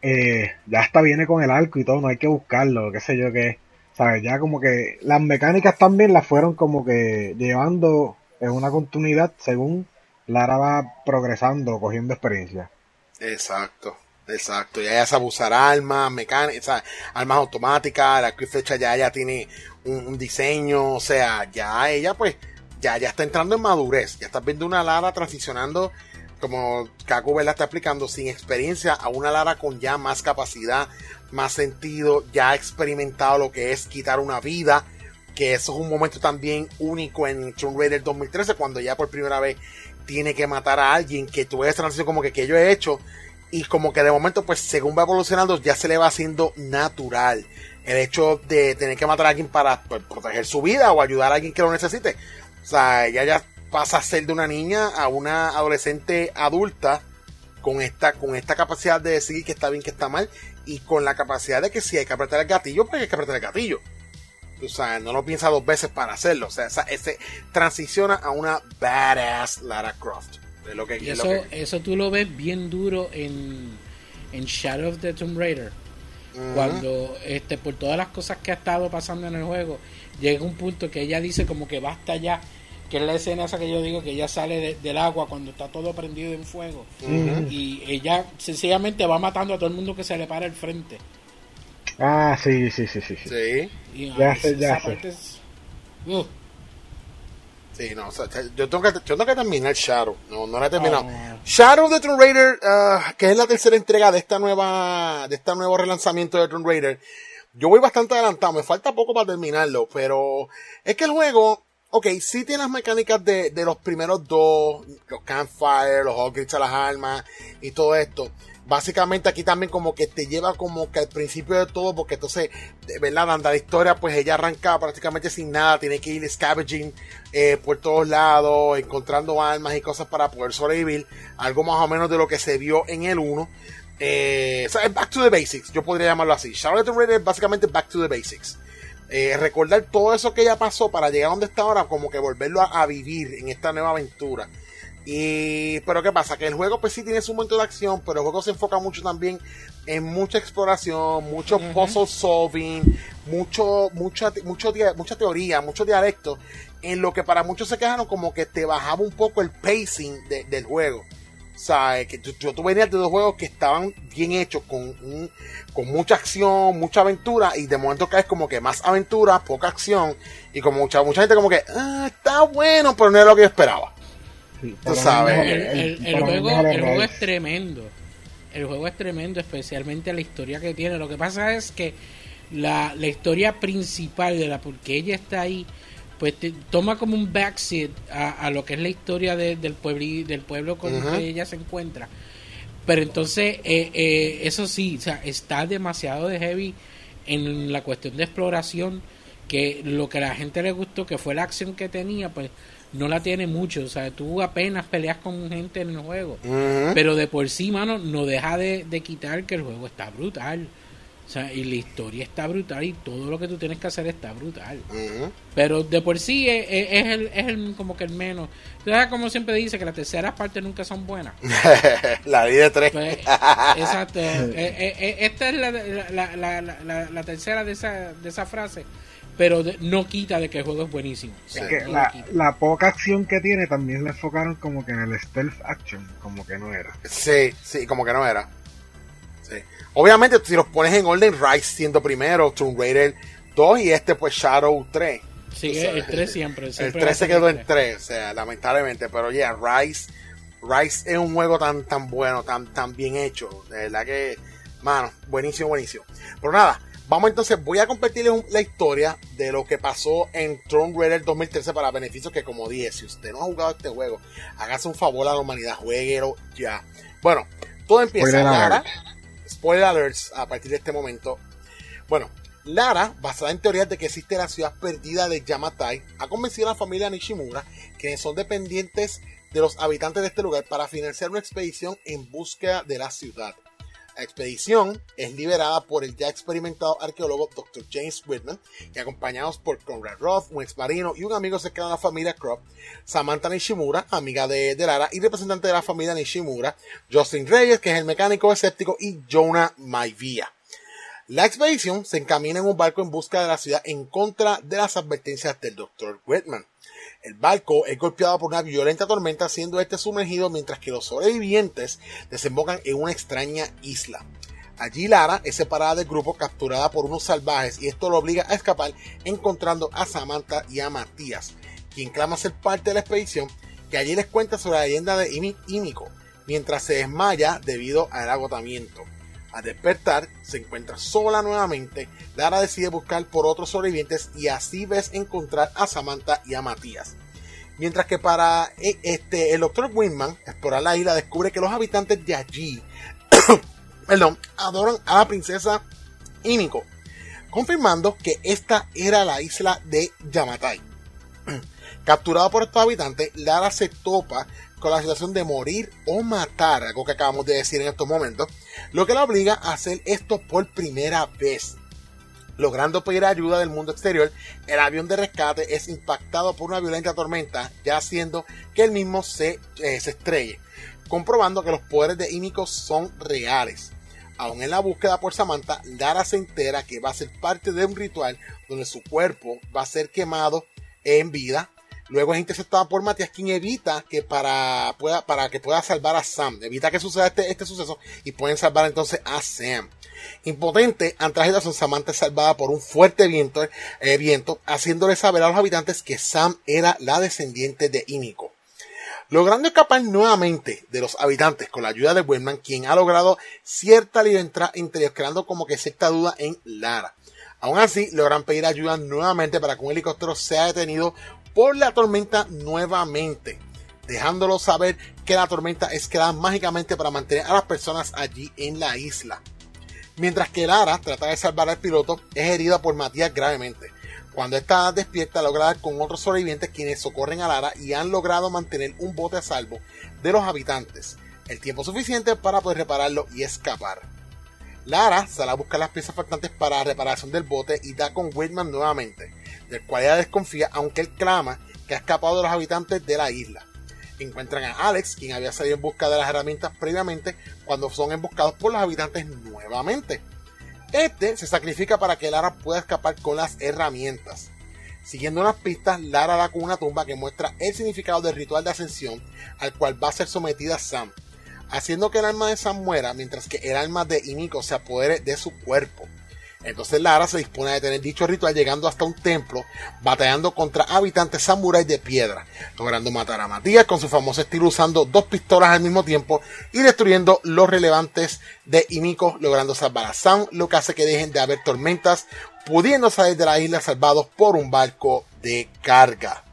eh, ya hasta viene con el arco y todo, no hay que buscarlo, qué sé yo qué. ¿Sabes? Ya como que las mecánicas también las fueron como que llevando en una continuidad según Lara va progresando, cogiendo experiencia. Exacto, exacto. Ya ella sabe usar armas, mecánicas, armas automáticas, la y flecha ya tiene un, diseño, o sea, ya ella pues ya, ya está entrando en madurez, ya está viendo una Lara transicionando como Kaku la está explicando, sin experiencia a una Lara con ya más capacidad, más sentido, ya ha experimentado lo que es quitar una vida, que eso es un momento también único en Tomb Raider 2013, cuando ya por primera vez tiene que matar a alguien, que tú ves transición como que, que yo he hecho, y como que de momento, pues según va evolucionando, ya se le va haciendo natural el hecho de tener que matar a alguien para pues, proteger su vida o ayudar a alguien que lo necesite. O sea, ella ya pasa a ser de una niña a una adolescente adulta con esta, con esta capacidad de decir que está bien, que está mal, y con la capacidad de que si hay que apretar el gatillo, pues hay que apretar el gatillo. O sea, no lo piensa dos veces para hacerlo. O sea, ese transiciona a una badass Lara Croft. Lo que, y eso, eso tú lo ves bien duro en, en Shadow of the Tomb Raider. Cuando, este, por todas las cosas que ha estado pasando en el juego, llega un punto que ella dice como que basta ya que es la escena esa que yo digo que ella sale del agua cuando está todo prendido en fuego. Y ella sencillamente va matando a todo el mundo que se le para al frente. Ah sí sí sí sí sí, ya sé ya sé. uh. Sí, no, o sea, yo, tengo que, yo tengo que terminar Shadow. No, no la he terminado. Ah. Shadow de Tomb Raider, uh, que es la tercera entrega de esta nueva, de este nuevo relanzamiento de Tomb Raider. Yo voy bastante adelantado, me falta poco para terminarlo, pero es que el juego, ok, sí tiene las mecánicas de, de los primeros dos, los campfire, los upgrades a las armas y todo esto. Básicamente aquí también como que te lleva como que al principio de todo, porque entonces, de verdad, anda la historia, pues ella arranca prácticamente sin nada, tiene que ir scavenging eh, por todos lados, encontrando armas y cosas para poder sobrevivir, algo más o menos de lo que se vio en el 1. Eh, o sea, es back to the basics, yo podría llamarlo así. Charlotte Raider es básicamente back to the basics. Eh, recordar todo eso que ya pasó para llegar a donde está ahora, como que volverlo a, vivir en esta nueva aventura. Y, pero ¿qué pasa? Que el juego pues sí tiene su momento de acción, pero el juego se enfoca mucho también en mucha exploración, mucho puzzle solving, mucho, mucha, mucho, mucha teoría, mucho dialecto, en lo que para muchos se quejaron como que te bajaba un poco el pacing del juego. O sea, que yo, tú venías de dos juegos que estaban bien hechos, con, con mucha acción, mucha aventura, y de momento caes como que más aventura, poca acción, y como mucha, mucha gente como que, ah, está bueno, pero no es lo que yo esperaba. Tú sabes. El, juego, es tremendo. El juego es tremendo, especialmente la historia que tiene. Lo que pasa es que la, la historia principal de la porque ella está ahí pues toma como un backseat a, lo que es la historia del, pueblo, del pueblo con el que ella se encuentra. Pero entonces, eh, eh, eso sí, o sea, está demasiado de heavy en la cuestión de exploración, que lo que a la gente le gustó, que fue la acción que tenía, pues no la tiene mucho. O sea, tú apenas peleas con gente en el juego. Pero de por sí, mano, no deja de, de quitar que el juego está brutal. O sea, y la historia está brutal y todo lo que tú tienes que hacer está brutal. Pero de por sí es, es, el, es el, como que el menos. Entonces, como siempre dice, que las terceras partes nunca son buenas. [laughs] la vida de tres. Pues, [laughs] exacto. Eh, eh, eh, esta es la, la, la, la, tercera de esa, de esa frase. Pero no quita de que el juego es buenísimo. la, poca acción que tiene también le enfocaron como que en el stealth action, como que no era. Sí, sí, como que no era. Sí. Obviamente, si los pones en orden, Rise siendo primero, Tomb Raider 2 y este, pues Shadow 3. Sí, el 3 siempre, El 3 se quedó en 3, o sea, lamentablemente. Pero ya, Rise, Rise es un juego tan, tan bueno, tan, tan bien hecho. De verdad que, mano, buenísimo, buenísimo. Pero nada, vamos entonces, voy a compartirles la historia de lo que pasó en Tomb Raider 2013 para beneficios que, como dije, si usted no ha jugado este juego, hágase un favor a la humanidad, jueguero ya. Bueno, todo empieza ahora spoiler alerts a partir de este momento. Bueno, Lara, basada en teorías de que existe la ciudad perdida de Yamatai, ha convencido a la familia Nishimura, quienes son dependientes de los habitantes de este lugar, para financiar una expedición en búsqueda de la ciudad. La expedición es liberada por el ya experimentado arqueólogo Dr. James Whitman y acompañados por Conrad Roth, un ex marino y un amigo cercano de la familia Croft, Samantha Nishimura, amiga de, Lara y representante de la familia Nishimura, Justin Reyes, que es el mecánico escéptico, y Jonah Maivia. La expedición se encamina en un barco en busca de la ciudad en contra de las advertencias del Dr. Whitman. El barco es golpeado por una violenta tormenta, siendo este sumergido mientras que los sobrevivientes desembocan en una extraña isla. Allí Lara es separada del grupo, capturada por unos salvajes, y esto lo obliga a escapar, encontrando a Samantha y a Matías, quien clama ser parte de la expedición, que allí les cuenta sobre la leyenda de Ímico, mientras se desmaya debido al agotamiento. Al despertar, se encuentra sola nuevamente. Lara decide buscar por otros sobrevivientes y así ves encontrar a Samantha y a Matías. Mientras que para eh, este, el doctor Winman, explorar la isla, descubre que los habitantes de allí [coughs] perdón, adoran a la princesa Imiko, confirmando que esta era la isla de Yamatai. [coughs] Capturado por estos habitantes, Lara se topa con la situación de morir o matar, algo que acabamos de decir en estos momentos, lo que la obliga a hacer esto por primera vez. Logrando pedir ayuda del mundo exterior, el avión de rescate es impactado por una violenta tormenta, ya haciendo que el mismo se, eh, se estrelle, comprobando que los poderes de Imiko son reales. Aún en la búsqueda por Samantha, Lara se entera que va a ser parte de un ritual donde su cuerpo va a ser quemado en vida Luego es interceptada por Matías, quien evita que para, pueda, para que pueda salvar a Sam. Evita que suceda este, este suceso y pueden salvar entonces a Sam. Impotente situación, Samantha es salvada por un fuerte viento, eh, viento, haciéndole saber a los habitantes que Sam era la descendiente de Imiko. Logrando escapar nuevamente de los habitantes con la ayuda de Wellman, quien ha logrado cierta libertad interior, creando como que cierta duda en Lara. Aún así, logran pedir ayuda nuevamente para que un helicóptero sea detenido por la tormenta nuevamente, dejándolo saber que la tormenta es creada mágicamente para mantener a las personas allí en la isla. Mientras que Lara trata de salvar al piloto, es herida por Matías gravemente. Cuando está despierta, logra dar con otros sobrevivientes quienes socorren a Lara y han logrado mantener un bote a salvo de los habitantes, el tiempo suficiente para poder repararlo y escapar. Lara sale a buscar las piezas faltantes para la reparación del bote y da con Whitman nuevamente del cual ella desconfía, aunque él clama que ha escapado de los habitantes de la isla. Encuentran a Alex, quien había salido en busca de las herramientas previamente, cuando son emboscados por los habitantes nuevamente. Este se sacrifica para que Lara pueda escapar con las herramientas. Siguiendo unas pistas, Lara da con una tumba que muestra el significado del ritual de ascensión al cual va a ser sometida Sam, haciendo que el alma de Sam muera mientras que el alma de Imiko se apodere de su cuerpo. Entonces Lara se dispone a detener dicho ritual llegando hasta un templo, batallando contra habitantes samuráis de piedra, logrando matar a Matías con su famoso estilo usando dos pistolas al mismo tiempo y destruyendo los relevantes de Imiko, logrando salvar a Sam, lo que hace que dejen de haber tormentas, pudiendo salir de la isla salvados por un barco de carga.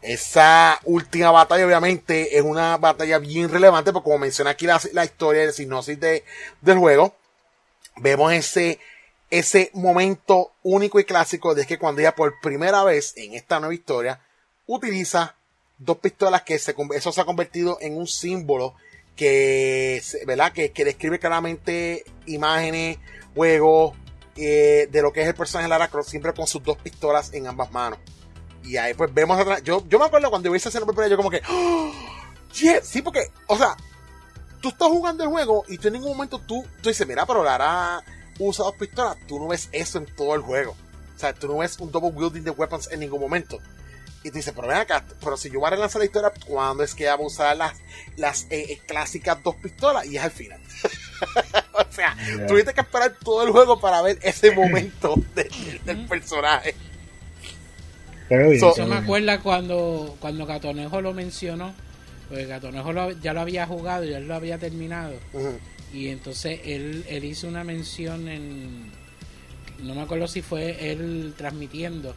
Esa última batalla obviamente es una batalla bien relevante, porque como menciona aquí la, la historia, el sinopsis de, del juego, vemos ese, ese momento único y clásico de que cuando ella por primera vez en esta nueva historia utiliza dos pistolas que se, eso se ha convertido en un símbolo que, ¿verdad? Que, que describe claramente imágenes, juegos eh, de lo que es el personaje Lara Croft, siempre con sus dos pistolas en ambas manos. Y ahí pues vemos atrás. Yo, yo me acuerdo cuando vi esa escena por yo como que, ¡Oh! sí, porque, o sea, tú estás jugando el juego y tú en ningún momento tú, tú dices, mira, pero Lara usa dos pistolas. Tú no ves eso en todo el juego. O sea, tú no ves un double wielding de weapons en ningún momento. Y tú dices, pero ven acá, pero si yo voy a relanzar la historia, ¿cuándo es que va a usar las, las eh, eh, clásicas dos pistolas? Y es al final. [laughs] o sea, tuviste que esperar todo el juego para ver ese [laughs] momento del personaje. Pero yo me acuerdo cuando, cuando Catonejo lo mencionó pues Gatonejo ya lo había jugado, ya lo había terminado. Y entonces él, él hizo una mención en. No me acuerdo si fue él transmitiendo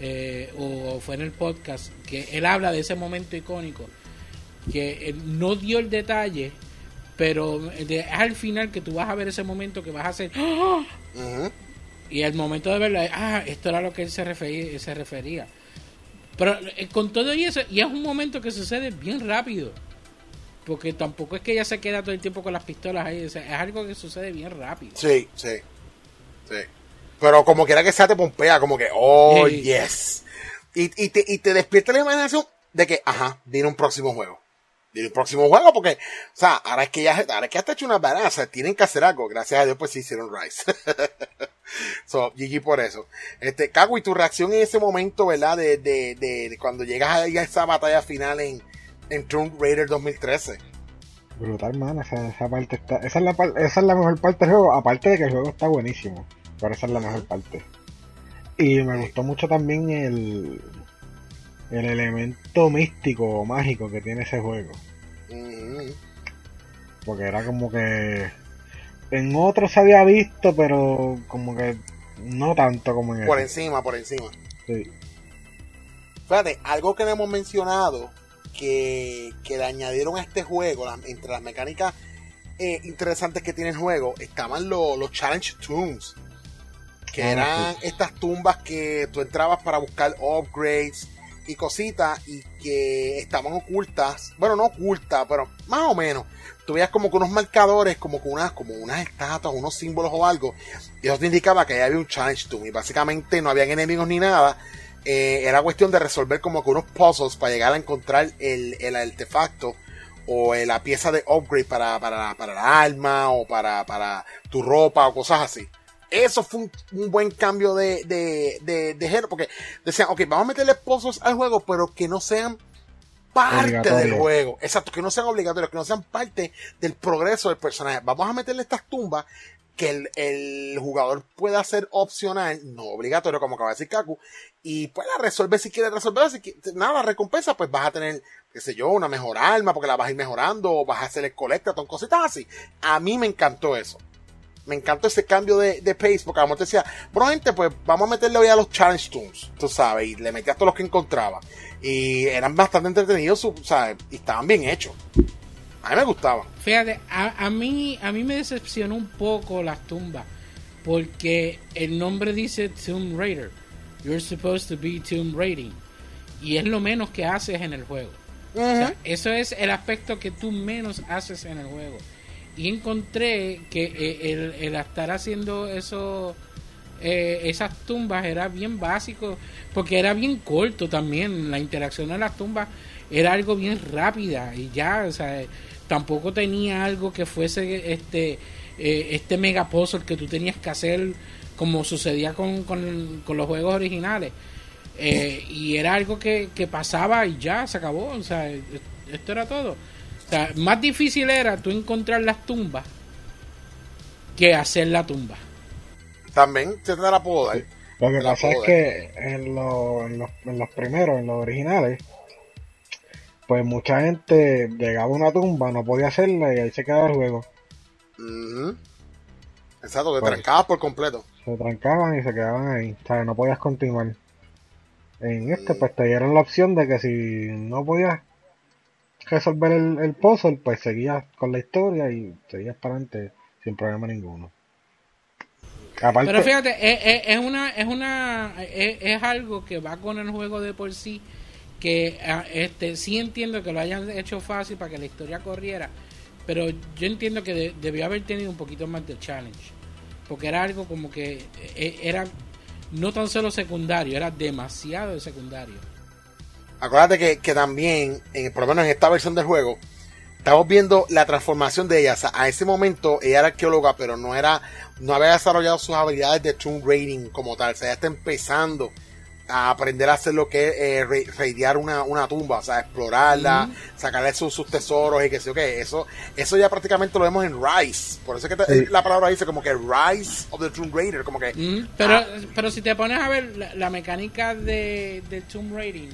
eh, o fue en el podcast, que él habla de ese momento icónico. Que no dio el detalle, pero es al final que tú vas a ver ese momento que vas a hacer. ¡Ah! Y el momento de verlo, ah, esto era lo que él se refería. Se refería. Pero eh, con todo y eso, y es un momento que sucede bien rápido. Porque tampoco es que ella se queda todo el tiempo con las pistolas ahí. es algo que sucede bien rápido. Sí, sí. Sí. Pero como quiera que sea, te pompea, como que, oh, yes. Y, y, te, y te despierta la imaginación de que, ajá, viene un próximo juego. Un próximo juego porque, o sea, ahora es que ya, ahora es que ya está hecho una baraza, tienen que hacer algo. Gracias a Dios, pues sí hicieron Rise. [laughs] So, GG por eso. Este, Cago, y tu reacción en ese momento, ¿verdad? De, de, de, cuando llegas a, esa batalla final en, en Tomb Raider 2013. Brutal, man. Esa, esa parte está, esa, es la, esa es la mejor parte del juego. Aparte de que el juego está buenísimo. Pero esa es la mejor parte. Y me gustó mucho también el, el elemento místico o mágico que tiene ese juego. Porque era como que en otros se había visto, pero como que no tanto como en Por encima, por encima. Sí. Fíjate, algo que no hemos mencionado que, que le añadieron a este juego, entre las mecánicas eh, interesantes que tiene el juego, estaban los Challenge Tombs. Que ah, eran estas tumbas que tú entrabas para buscar upgrades y cositas y que estaban ocultas. Bueno, no ocultas, pero más o menos. Tú como que unos marcadores, como con unas, como unas estatuas, unos símbolos o algo. Y eso te indicaba que ahí había un challenge tomb. Y básicamente no habían enemigos ni nada. Eh, era cuestión de resolver como que unos puzzles para llegar a encontrar el, el artefacto o la pieza de upgrade para, para, para la arma o para, para tu ropa o cosas así. Eso fue un, buen cambio de, de, de, género, porque decían, ok, vamos a meterle puzzles al juego, pero que no sean parte del juego. Exacto, que no sean obligatorios, que no sean parte del progreso del personaje. Vamos a meterle estas tumbas que el, el, jugador pueda hacer opcional, no obligatorio, como acaba de decir Kaku, y pueda resolver si quiere resolver, si quiere, nada, recompensa, pues vas a tener, qué sé yo, una mejor arma, porque la vas a ir mejorando, o vas a hacer el colectaton, cositas así. A mí me encantó eso. Me encantó ese cambio de, de pace, porque a lo mejor te decía, bueno, gente, pues vamos a meterle hoy a los challenge toons, tú sabes, y le metías todos los que encontraba. Y eran bastante entretenidos, ¿sabes? Y estaban bien hechos. A mí me gustaba. Fíjate, a, mí, a mí me decepcionó un poco las tumbas. Porque el nombre dice Tomb Raider. You're supposed to be Tomb Raiding. Y es lo menos que haces en el juego. o sea, eso es el aspecto que tú menos haces en el juego. Y encontré que eh, el, estar haciendo eso, eh, esas tumbas era bien básico. Porque era bien corto también. La interacción en las tumbas era algo bien rápida. Y ya, o sea tampoco tenía algo que fuese este eh, este mega puzzle que tú tenías que hacer como sucedía con, con, los juegos originales y era algo que, pasaba y ya se acabó o sea esto era todo o sea más difícil era tú encontrar las tumbas que hacer la tumba también te la puedo dar lo que pasa es que en, los, en los primeros en los originales pues mucha gente llegaba a una tumba, no podía hacerla y ahí se quedaba el juego. Exacto, te pues, por completo. Se trancaban y se quedaban ahí, o sea, no podías continuar. En este, pues te dieron la opción de que si no podías resolver el, el puzzle, pues seguías con la historia y seguías para adelante sin problema ninguno. Pero fíjate, es, es, una, es una, es algo que va con el juego de por sí que ah, este sí entiendo que lo hayan hecho fácil para que la historia corriera, pero yo entiendo que debió haber tenido un poquito más de challenge, porque era algo como que eh, era no tan solo secundario, era demasiado secundario. Acuérdate que, que también, en, por lo menos en esta versión del juego, estamos viendo la transformación de ella. a ese momento ella era arqueóloga, pero no era, no había desarrollado sus habilidades de Tomb Raiding como tal. O sea, ella está empezando a aprender a hacer lo que es eh, raidear una, una, tumba, o sea, explorarla, sacarle sus, sus, tesoros y que sé yo qué. Eso, eso ya prácticamente lo vemos en Rise. Por eso es que la palabra dice como que Rise of the Tomb Raider, como que. pero, ah. pero si te pones a ver la, mecánica de, de Tomb Raiding,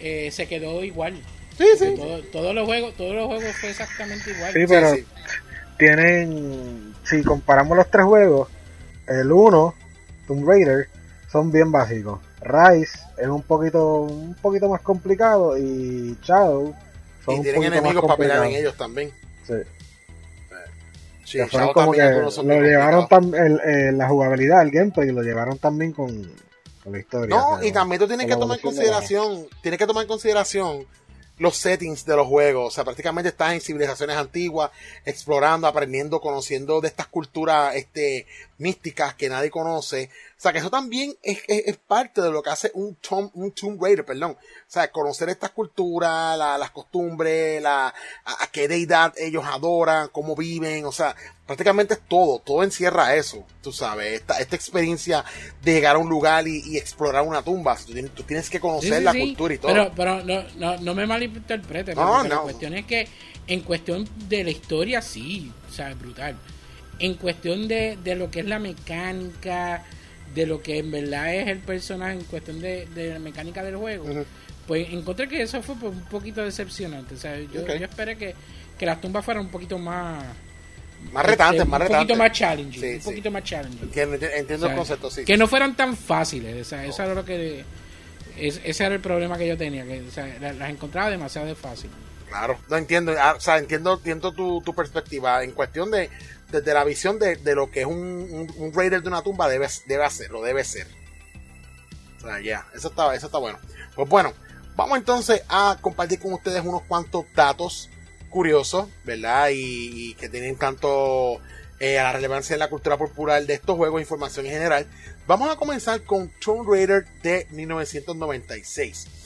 eh, se quedó igual. Sí, sí. todos los juegos, todos los juegos fue exactamente igual. Sí, pero tienen, si comparamos los tres juegos, el 1, Tomb Raider, son bien básicos Rise es un poquito un poquito más complicado y Shadow son y tienen enemigos para pelear en ellos también. Sí. Sí, como que lo llevaron también la jugabilidad, el gameplay, lo llevaron también con la historia. No, y también tú tienes que tomar en consideración, tienes que tomar en consideración los settings de los juegos. O sea, prácticamente estás en civilizaciones antiguas, explorando, aprendiendo, conociendo de estas culturas este, místicas que nadie conoce. O sea, que eso también es, es, parte de lo que hace un Tomb, un Tomb Raider, perdón. O sea, conocer estas culturas, las costumbres, la, a, qué deidad ellos adoran, cómo viven, o sea, prácticamente es todo, todo encierra eso, tú sabes, esta, esta experiencia de llegar a un lugar y, explorar una tumba, tú tienes, que conocer la cultura y todo. Pero, pero no, no, no me malinterpretes, no, no. la cuestión es que en cuestión de la historia sí, o sea, es brutal. En cuestión de, de lo que es la mecánica, de lo que en verdad es el personaje en cuestión de, de la mecánica del juego, pues encontré que eso fue un poquito decepcionante. O sea, yo, yo esperé que, que las tumbas fueran un poquito más más retantes, este, más retantes. Un poquito más challenging. un poquito más challenging. Entiendo, el concepto, sí. Que no fueran tan fáciles. O sea, eso era lo que. ese era el problema que yo tenía. Que las encontraba demasiado fácil. Claro, no entiendo. Ah, o sea, entiendo, entiendo tu, tu perspectiva. En cuestión de. Desde la visión de, de lo que es un, un, raider de una tumba, debe, debe hacerlo, debe ser. O sea, ya, eso, está, eso está bueno. Pues bueno, vamos entonces a compartir con ustedes unos cuantos datos curiosos, ¿verdad? Y, que tienen tanto eh, la relevancia en la cultura popular de estos juegos, información en general. Vamos a comenzar con Tomb Raider de 1996.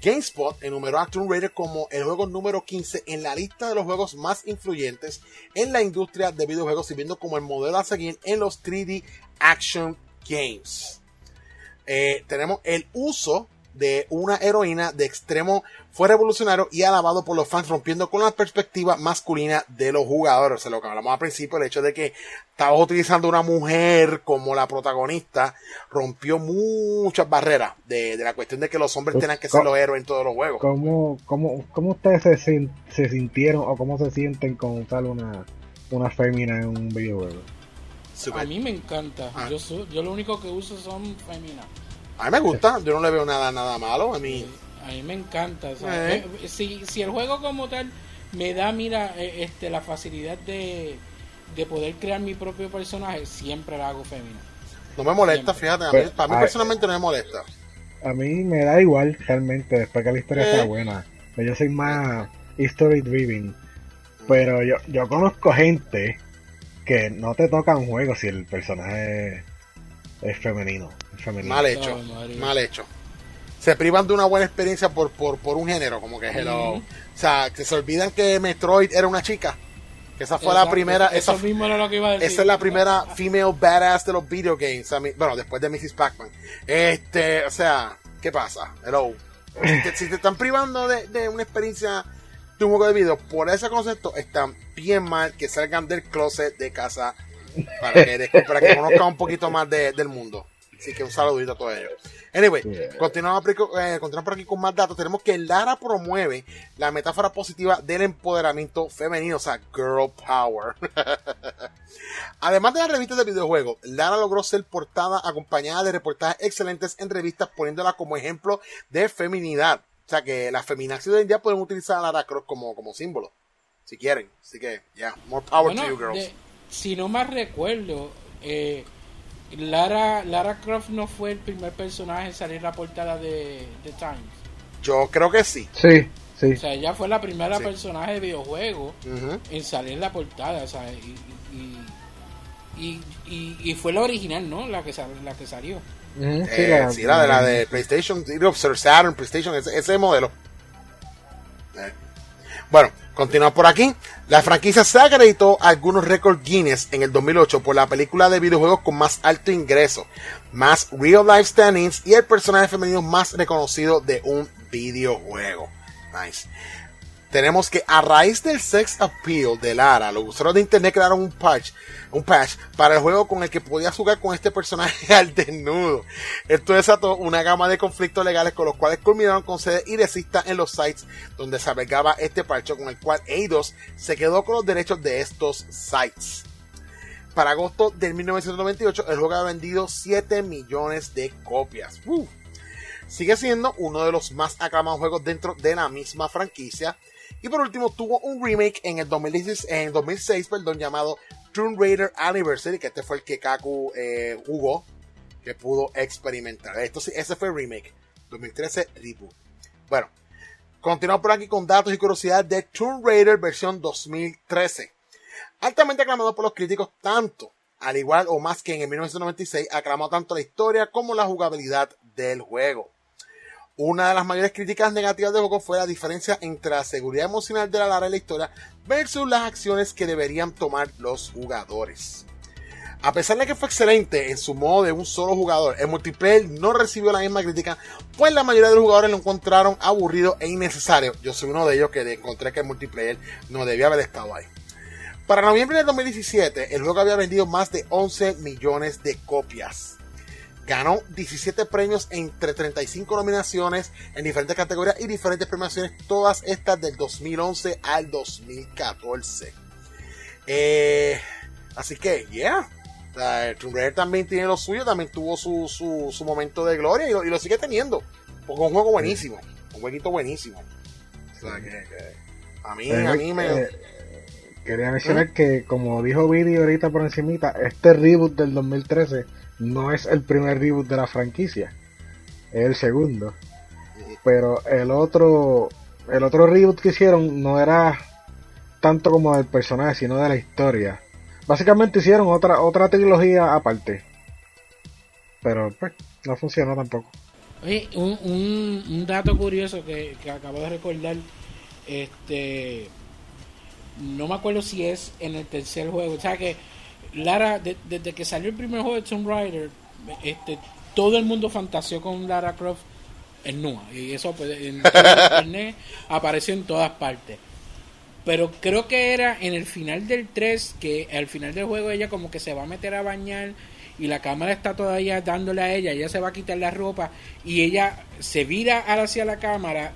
GameSpot enumeró a Tomb Raider como el juego número 15 en la lista de los juegos más influyentes en la industria de videojuegos, sirviendo como el modelo a seguir en los 3D Action Games. Eh, tenemos el uso de una heroína de extremo fue revolucionario y alabado por los fans, rompiendo con la perspectiva masculina de los jugadores. O sea, lo que hablamos al principio, el hecho de que estabas utilizando una mujer como la protagonista, rompió muchas barreras de, la cuestión de que los hombres tengan que ser los héroes en todos los juegos. ¿Cómo, cómo, cómo ustedes se, se sintieron o cómo se sienten con usar una, una fémina en un videojuego? A mí me encanta. Ah. Yo, yo lo único que uso son féminas. A mí me gusta, yo no le veo nada nada malo. A mí, a mí me encanta. Eh. Eh, si, si el juego como tal me da, mira, eh, este la facilidad de, de poder crear mi propio personaje, siempre la hago femenina. No me molesta, fíjate, a mí, pues, para mí personalmente no me molesta. A mí me da igual realmente, después que la historia está buena. Yo soy más history driven. Pero yo, yo conozco gente que no te toca un juego si el personaje es femenino. Mal hecho, mal hecho. Se privan de una buena experiencia por, por, por un género, como que hello. O sea, que se olvidan que Metroid era una chica. Que esa fue la primera. Eso mismo era lo que iba a decir. Esa es la primera female badass de los video games. bueno, después de Mrs. Pac-Man. Este, o sea, ¿qué pasa? Hello. [clears throat] Si te, están privando de, de, una experiencia de un juego de video por ese concepto, están bien mal que salgan del closet de casa para que, para que conozcan un poquito más del mundo. Así que un saludito a todos ellos. Anyway, continuamos, eh, continuamos por aquí con más datos. Tenemos que Lara promueve la metáfora positiva del empoderamiento femenino, o sea, girl power. [laughs] Además de las revistas de videojuegos, Lara logró ser portada acompañada de reportajes excelentes en revistas, poniéndola como ejemplo de feminidad. O sea que las feminazis de hoy en día pueden utilizar a Lara Croft como, como símbolo, si quieren. Así que, ya, yeah, more power to you girls. si no más recuerdo, eh, Lara, Lara Croft no fue el primer personaje en salir la portada de, The Times. Yo creo que sí. Sí, sí. O sea, ella fue la primera personaje de videojuego en salir la portada, o sea, y, y, y, fue la original, ¿no? La que, la que salió. Eh, sí, la, sí, la, de la de PlayStation, Saturn, PlayStation, ese, ese modelo. Bueno, continuamos por aquí. La franquicia se acreditó algunos récords Guinness en el 2008 por la película de videojuegos con más alto ingreso, más real life standings y el personaje femenino más reconocido de un videojuego. Nice tenemos que a raíz del sex appeal de Lara, los usuarios de internet crearon un patch, un patch para el juego con el que podías jugar con este personaje [laughs] al desnudo. Esto desató una gama de conflictos legales con los cuales culminaron con sede y desista en los sites donde se albergaba este parche con el cual Eidos se quedó con los derechos de estos sites. Para agosto del 1998 el juego ha vendido 7 millones de copias. Sigue siendo uno de los más aclamados juegos dentro de la misma franquicia y por último, tuvo un remake en el 2016, en 2006, perdón, llamado Tomb Raider Anniversary, que este fue el que Kaku eh, jugó, que pudo experimentar. Esto sí, ese fue el remake. 2013 reboot. Bueno, continuamos por aquí con datos y curiosidades de Tomb Raider versión 2013. Altamente aclamado por los críticos, tanto, al igual o más que en el 1996, aclamó tanto la historia como la jugabilidad del juego. Una de las mayores críticas negativas del juego fue la diferencia entre la seguridad emocional de la Lara y la historia versus las acciones que deberían tomar los jugadores. A pesar de que fue excelente en su modo de un solo jugador, el multiplayer no recibió la misma crítica, pues la mayoría de los jugadores lo encontraron aburrido e innecesario. Yo soy uno de ellos que encontré que el multiplayer no debía haber estado ahí. Para noviembre de 2017, el juego había vendido más de 11 millones de copias. Ganó 17 premios entre 35 nominaciones en diferentes categorías y diferentes premiaciones, todas estas del 2011 al 2014. Eh, así que, yeah. Tomb Raider también tiene lo suyo, también tuvo su, su, momento de gloria y lo, sigue teniendo. Porque es un juego buenísimo, un jueguito buenísimo. a mí, a mí me... Eh, quería mencionar ¿Eh? que, como dijo Vidi ahorita por encimita, este reboot del 2013 no es el primer reboot de la franquicia, es el segundo. Pero el otro, el otro reboot que hicieron no era tanto como del personaje, sino de la historia. Básicamente hicieron otra, otra trilogía aparte. Pero pues, no funcionó tampoco. Oye, un, un, dato curioso que, que, acabo de recordar, este, no me acuerdo si es en el tercer juego, o sea que Lara, desde que salió el primer juego de Tomb Raider, este, todo el mundo fantaseó con Lara Croft en Nua, y eso pues, en [laughs] internet apareció en todas partes. Pero creo que era en el final del 3 que al final del juego ella como que se va a meter a bañar y la cámara está todavía dándole a ella, ella se va a quitar la ropa y ella se vira hacia la cámara,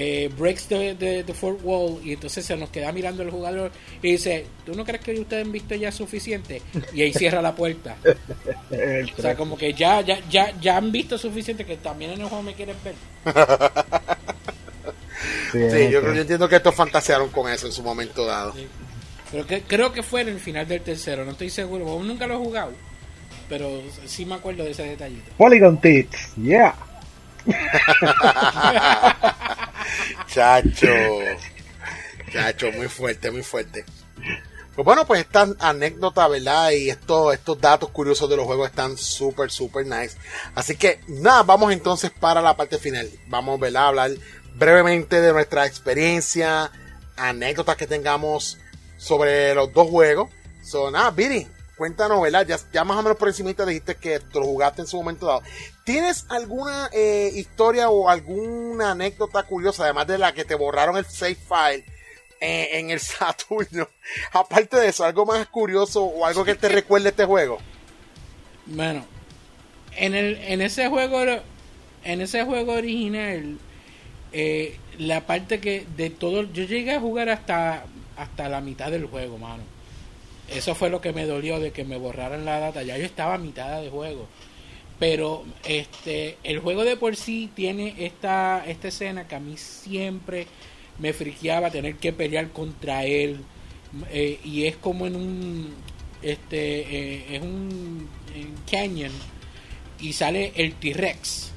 eh, breaks the, the, fourth wall y entonces se nos queda mirando el jugador y dice, ¿tú no crees que ustedes han visto ya suficiente? Y ahí cierra la puerta. [laughs] o sea, como que ya, ya, ya, ya han visto suficiente que también en el juego me quieren ver. [laughs] Sí, yo, entiendo que estos fantasearon con eso en su momento dado. Pero que, creo que fue en el final del tercero, no estoy seguro, aún nunca lo he jugado, pero sí me acuerdo de ese detallito. Polygon Tits, yeah. [laughs] Chacho, chacho, muy fuerte, muy fuerte. Pues bueno, pues esta anécdota, ¿verdad? Y estos, estos datos curiosos de los juegos están súper, súper nice. Así que nada, vamos entonces para la parte final. Vamos. A hablar brevemente de nuestra experiencia, anécdotas que tengamos sobre los dos juegos. Son, ah, Viri, cuéntanos, ¿verdad? Ya, más o menos por encima dijiste que tú lo jugaste en su momento dado. ¿Tienes alguna eh, historia o alguna anécdota curiosa, además de la que te borraron el save file eh, en el [laughs] Saturno? Aparte de eso, algo más curioso o algo que te [laughs] recuerde este juego. Bueno, en, el, en ese juego, en ese juego original, eh, la parte que de todo, yo llegué a jugar hasta, hasta la mitad del juego, mano. Eso fue lo que me dolió de que me borraran la data. Ya yo estaba a mitad de juego. Pero este el juego de por sí tiene esta, esta escena que a mí siempre me friqueaba tener que pelear contra él. Eh, y es como en un este eh, es un canyon y sale el T-Rex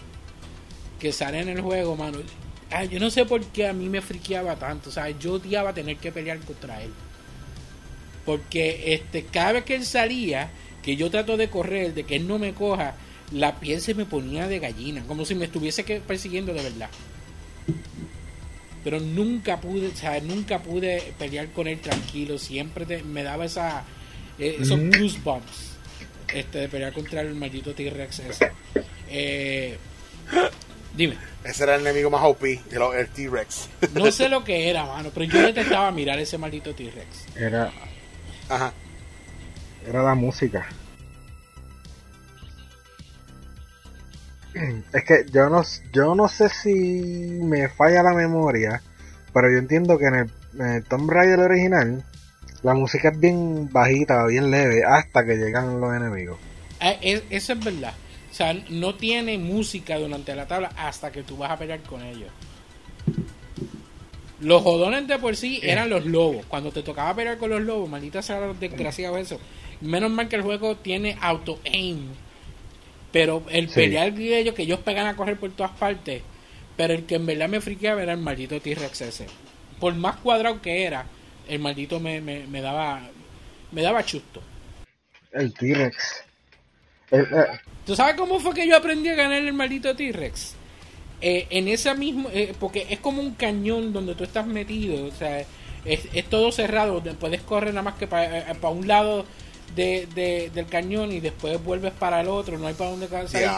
que sale en el juego, mano yo no sé por qué a mí me friqueaba tanto. O sea, yo odiaba tener que pelear contra él. Porque este, cada vez que él salía, que yo trato de correr, de que él no me coja, la piel se me ponía de gallina, como si me estuviese persiguiendo de verdad. Pero nunca pude, o sea, nunca pude pelear con él tranquilo. Siempre me daba esa, eh, esos goosebumps este, de pelear contra el maldito T-Rex ese. Eh, dime. Ese era el enemigo más OP, el, T-Rex. No sé [laughs] lo que era, mano, pero yo detestaba mirar ese maldito T-Rex. Era. Ajá. Era la música. [clears throat] Es que yo no, yo no sé si me falla la memoria, pero yo entiendo que en el, en Tomb Raider original la música es bien bajita, bien leve, hasta que llegan los enemigos. Eh, eso es verdad. O sea, no tiene música durante la tabla hasta que tú vas a pelear con ellos. Los jodones de por sí eran los lobos. Cuando te tocaba pelear con los lobos, maldita sea los desgraciados eso. Menos mal que el juego tiene auto-aim. Pero el pelear de ellos, que ellos pegan a correr por todas partes. Pero el que en verdad me friqueaba era el maldito T-Rex ese. Por más cuadrado que era, el maldito me, me, daba me daba chusto. El T-Rex. Eh, ¿Tú sabes cómo fue que yo aprendí a ganar el maldito T-Rex? Eh, en esa misma, eh, porque es como un cañón donde tú estás metido, o sea, es, todo cerrado, puedes correr nada más que para, un lado de, del cañón y después vuelves para el otro, no hay para dónde salir.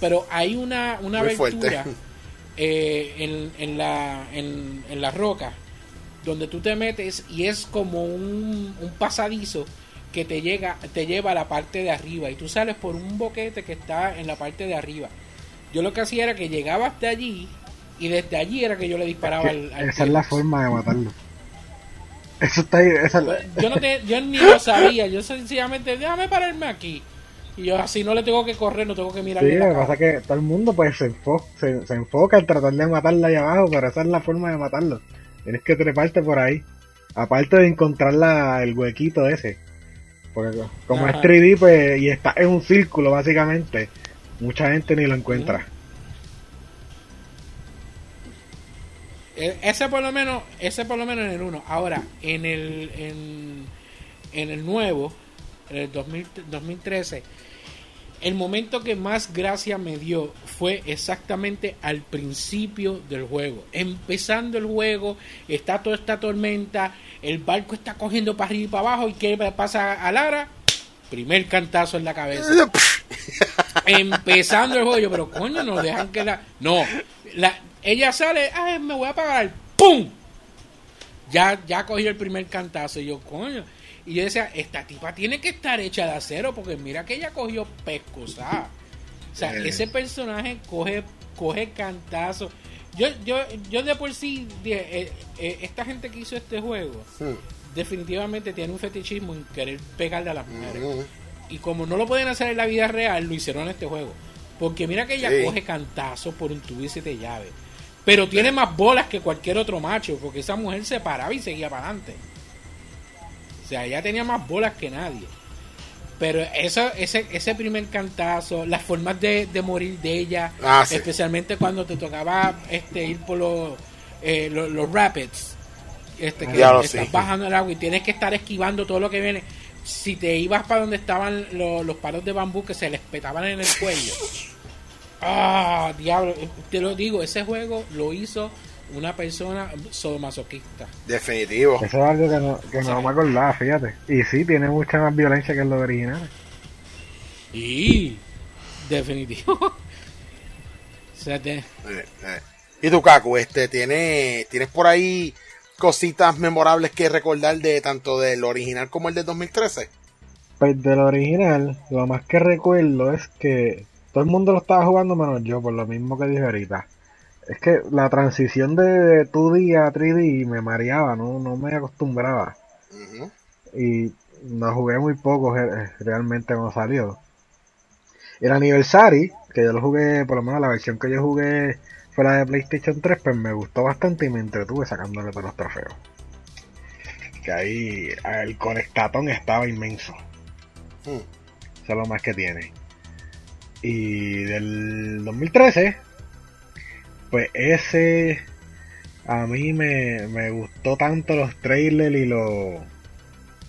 Pero hay una, una abertura [laughs] en, en, la, en, en la roca donde tú te metes y es como un, un pasadizo que te llega, te lleva a la parte de arriba y tú sales por un boquete que está en la parte de arriba. Yo lo que hacía era que llegaba hasta allí y desde allí era que yo le disparaba al, Esa es la forma de matarlo. Eso está ahí. Esa... Pues, yo, no te, yo ni lo [laughs] sabía, yo sencillamente, déjame pararme aquí. Y yo así no le tengo que correr, no tengo que mirar. Sí, lo que pasa es que todo el mundo pues se, se, enfoca en tratar de matarla ahí abajo, pero esa es la forma de matarlo. Tienes que treparte por ahí. Aparte de encontrar la, el huequito ese. Porque como es 3D pues, y está en un círculo básicamente, mucha gente ni lo encuentra. E, ese por lo menos, ese por lo menos en el 1. Ahora, en el en, el nuevo, en el 2013, el momento que más gracia me dio fue exactamente al principio del juego. Empezando el juego, está toda esta tormenta, el barco está cogiendo para arriba y para abajo, y ¿qué pasa a Lara? Primer cantazo en la cabeza. [laughs] Empezando el juego, pero coño, no dejan que la. No, la, ella sale, ay, me voy a apagar, ¡pum! Ya, ya cogió el primer cantazo, y yo, coño y yo decía, esta tipa tiene que estar hecha de acero porque mira que ella cogió pescosa. O sea, eh. ese personaje coge, coge cantazo. Yo, yo, yo de por sí, eh, eh, esta gente que hizo este juego, definitivamente tiene un fetichismo en querer pegarle a las mujeres. Y como no lo pueden hacer en la vida real, lo hicieron en este juego. Porque mira que ella coge cantazo por un tubo y siete llaves. Pero tiene más bolas que cualquier otro macho, porque esa mujer se paraba y seguía para adelante sea, ella tenía más bolas que nadie. Pero eso, ese, ese primer cantazo, las formas de, morir de ella, ah, especialmente cuando te tocaba este ir por los, eh, los, rapids, este, que estás bajando el agua y tienes que estar esquivando todo lo que viene. Si te ibas para donde estaban los, los palos de bambú que se les petaban en el cuello. [laughs] Ah, diablo, te lo digo, ese juego lo hizo una persona sodomasoquista. Definitivo. Eso es algo que no, que no me acordaba, fíjate. Y sí, tiene mucha más violencia que lo original. Y definitivo. [laughs] o eh, eh. Y tu Kaku, este, ¿tiene, ¿tienes por ahí cositas memorables que recordar de tanto del original como el del 2013? Pues del original, lo más que recuerdo es que todo el mundo lo estaba jugando menos yo, por lo mismo que dije ahorita es que la transición de 2D a 3D me mareaba, no, no me acostumbraba. Y no jugué muy poco realmente cuando salió. El aniversario, que yo lo jugué, por lo menos la versión que yo jugué fue la de PlayStation 3, pues me gustó bastante y me entretuve sacándole todos los trofeos. Que ahí el conectatón estaba inmenso. Hmm. Eso es lo más que tiene. Y del 2013 pues ese a mí me, gustó tanto los trailers y lo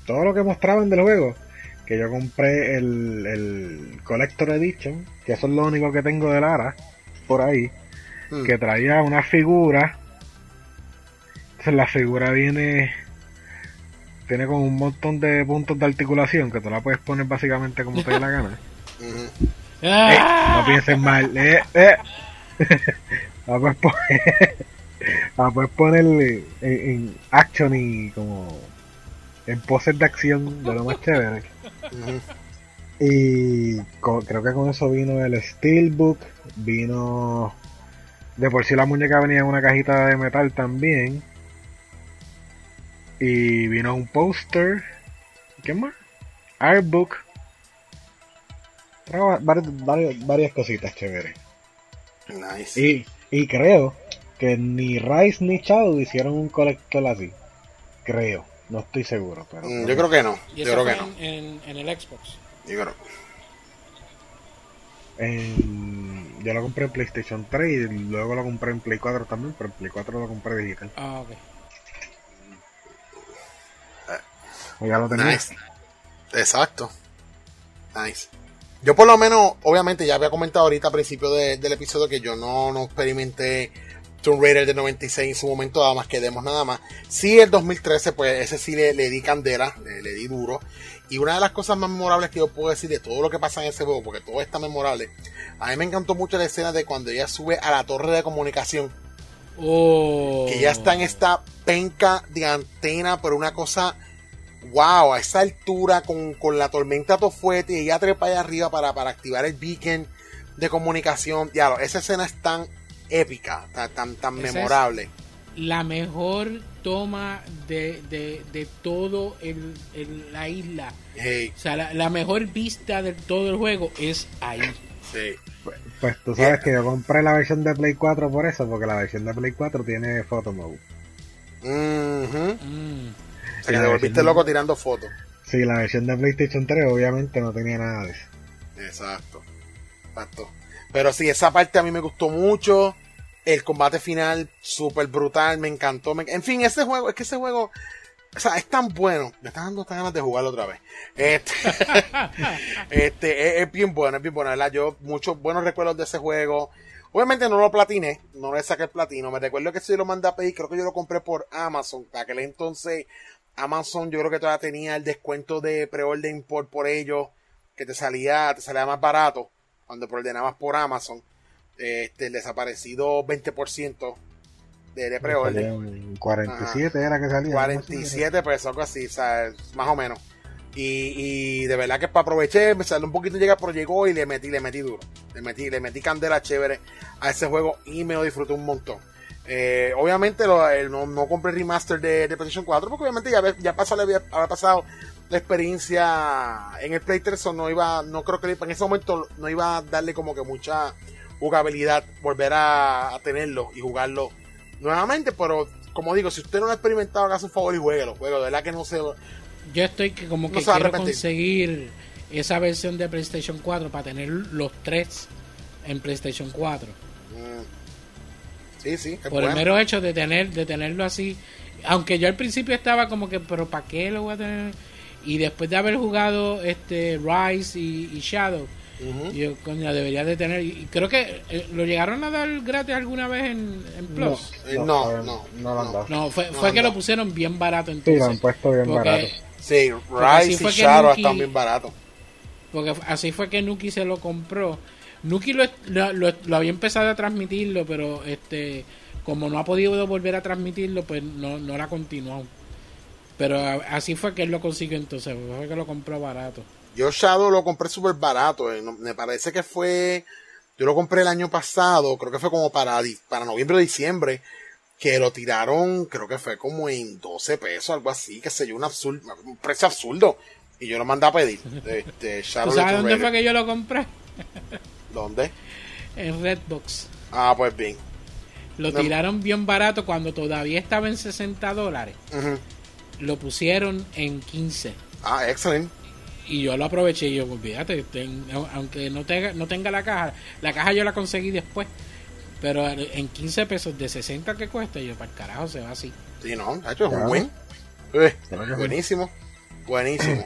todo lo que mostraban del juego que yo compré el, el Collector Edition, que eso es lo único que tengo de Lara por ahí, hmm. que traía una figura. Entonces la figura viene tiene como un montón de puntos de articulación que tú la puedes poner básicamente como te dé la [laughs] gana. Eh, no pienses mal. Eh, eh. [laughs] a poder [laughs] poner, a poder ponerle en, action y como en poses de acción de lo más chévere. Y creo que con eso vino el Steelbook, vino de por sí la muñeca venía en una cajita de metal también. Y vino un póster. ¿Qué más? Artbook. Varias, varias, cositas chéveres. Nice. Y y creo que ni Rice ni Shadow hicieron un colector así. Creo. No estoy seguro. pero mm, Yo creo que no. yo creo que no. En, en, el Xbox. Yo creo. En, yo lo compré en PlayStation 3 y luego lo compré en Play 4 también, pero en Play 4 lo compré digital. Ah, ok. O ya lo tenía. Nice. Exacto. Nice. Yo por lo menos, obviamente ya había comentado ahorita al principio del episodio que yo no, no experimenté Tomb Raider de 96 en su momento, nada más que demos nada más. Sí, el 2013, pues ese sí le, di candela, le, di duro. Y una de las cosas más memorables que yo puedo decir de todo lo que pasa en ese juego, porque todo está memorable, a mí me encantó mucho la escena de cuando ella sube a la torre de comunicación. Oh. Que ya está en esta penca de antena, pero una cosa wow, a esa altura con, la tormenta tofuete y ella trepa allá arriba para, para activar el beacon de comunicación. Ya, esa escena es tan épica, tan, tan, memorable. la mejor toma de, de, todo el, la isla. O sea, la, mejor vista de todo el juego es ahí. Sí. Pues, pues tú sabes que yo compré la versión de Play 4 por eso, porque la versión de Play 4 tiene photo mode. Mm. O sea, que te volviste loco tirando fotos. Sí, la versión de PlayStation 3 obviamente no tenía nada de eso. Exacto. Exacto. Pero sí, esa parte a mí me gustó mucho. El combate final, súper brutal, me encantó. En fin, ese juego, es que ese juego, o sea, es tan bueno. Me está dando ganas de jugarlo otra vez. Este, [laughs] este es, bien bueno, es bien bueno, ¿verdad? Yo, muchos buenos recuerdos de ese juego. Obviamente no lo platiné, no le saqué el platino. Me recuerdo que si lo mandé a pedir, creo que yo lo compré por Amazon. Para aquel entonces, Amazon yo creo que todavía tenía el descuento de preorden por, por ellos, que te salía, te salía más barato cuando preordenabas por Amazon este, el desaparecido 20% de, de preorden. 47 era que salía. 47 pesos, algo así, más o menos. Y, y, de verdad que para aproveché, me salió un poquito llega, pero llegó y le metí, le metí duro. Le metí, le metí candela chévere a ese juego y me lo disfruté un montón. Eh, obviamente lo, no, no, compré remaster de, de, PlayStation 4 porque obviamente ya, ya pasó, había, había, pasado la experiencia en el Play 3 no iba, no creo que en ese momento no iba a darle como que mucha jugabilidad, volver a, tenerlo y jugarlo nuevamente, pero como digo, si usted no lo ha experimentado, haga su favor y juegue los juegos, de verdad que no se... Yo estoy que como que quiero conseguir esa versión de PlayStation 4 para tener los tres en PlayStation 4. Mm. Sí, sí. Por el mero hecho de tener de tenerlo así, aunque yo al principio estaba como que, pero ¿para qué lo voy a tener? Y después de haber jugado este Rise y Shadow, yo, coño, debería de tener. Y creo que eh, lo llegaron a dar gratis alguna vez en, en Plus. No, no, no. No, no, fue, fue que lo pusieron bien barato entonces. Sí, lo han puesto bien barato. Sí, Rise y Shadow están bien baratos. Porque así fue que Nuki se lo compró. Nuki lo, lo, lo, había empezado a transmitirlo, pero este como no ha podido volver a transmitirlo, pues no, no la continuó. Pero así fue que él lo consiguió entonces, fue que lo compró barato. Yo Shadow lo compré súper barato. Eh. Me parece que fue. Yo lo compré el año pasado, creo que fue como para, para noviembre o diciembre. Que lo tiraron, creo que fue como en 12 pesos, algo así, que sé yo, un, absurdo, un precio absurdo. Y yo lo mandé a pedir. Este, [laughs] Shadow ¿Sabes dónde fue que yo lo compré? ¿Dónde? En Redbox. Ah, pues bien. Lo tiraron bien barato cuando todavía estaba en 60 dólares. Lo pusieron en 15. Ah, excelente y yo lo aproveché y yo, olvídate, aunque no tenga, no tenga la caja, la caja yo la conseguí después, pero en 15 pesos de 60 que cuesta, yo para el carajo se va así. Sí, no, hecho es un buen. Eh, buenísimo, buenísimo.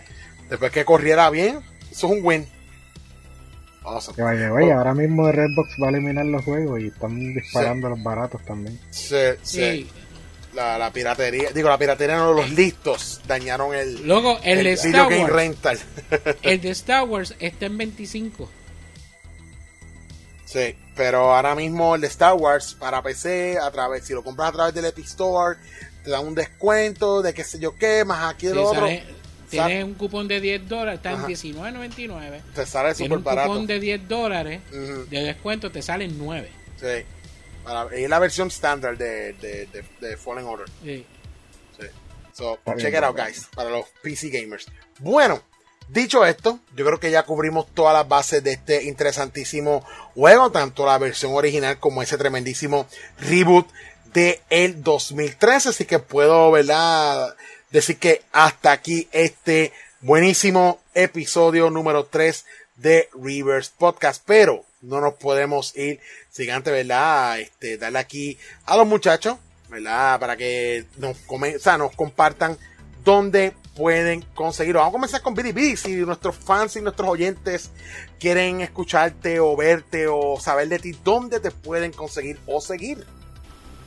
Después que corriera bien, eso es un win. Awesome. vaya, vaya, oh. ahora mismo Redbox va a eliminar los juegos y están disparando los baratos también. Sí, sí la, piratería, digo, la piratería no, los listos dañaron el, Luego, el, de Star Wars, rental. [laughs] el de Star Wars está en 25. Sí, pero ahora mismo el de Star Wars para PC, a través, si lo compras a través del Epic Store, te dan un descuento de qué sé yo qué, más aquí el otro. tienes un cupón de 10 dólares, está en 19.99. Te sale súper barato. un cupón de 10 dólares de descuento, te sale en 9. Sí. Es la versión estándar de, de, de, Fallen Order. Sí. sí. So, check it out, guys, para los PC gamers. Bueno, dicho esto, yo creo que ya cubrimos todas las bases de este interesantísimo juego, tanto la versión original como ese tremendísimo reboot de el 2013. Así que puedo, ¿verdad? Decir que hasta aquí este buenísimo episodio número 3 de Reverse Podcast. Pero no nos podemos ir sin antes, ¿verdad? Este, darle aquí a los muchachos, ¿verdad? Para que nos, o sea, nos compartan dónde pueden conseguirlo. Vamos a comenzar con BDB. Si nuestros fans y nuestros oyentes quieren escucharte o verte o saber de ti, ¿dónde te pueden conseguir o seguir?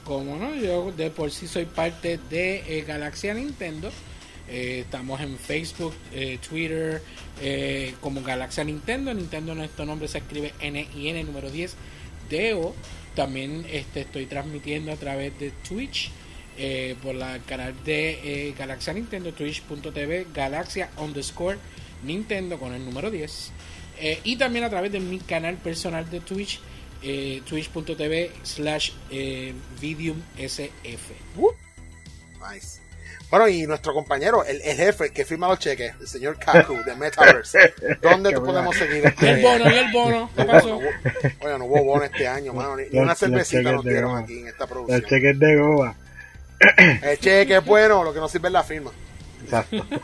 Como no, yo de por sí soy parte de eh, Galaxia Nintendo. Eh, estamos en Facebook, eh, Twitter, eh, como Galaxia Nintendo. Nintendo nuestro nombre se escribe N y N número 10 Deo. También este, estoy transmitiendo a través de Twitch. por la canal de Galaxia Nintendo, twitch.tv, Galaxia underscore Nintendo con el número 10. Eh, y también a través de mi canal personal de Twitch, twitch.tv slash Vidium SF. nice. Bueno, y nuestro compañero, el, jefe que firma los cheques, el señor Kaku de Metaverse. ¿Dónde te [laughs] podemos seguir? Este el bono, y el bono. ¿Qué pasó? Oye, no hubo bono este año, mano. Ni, una cervecita nos dieron aquí en esta producción. El cheque es de Goba. [clears throat] El cheque es bueno, lo que no sirve es la firma. Exacto. [laughs]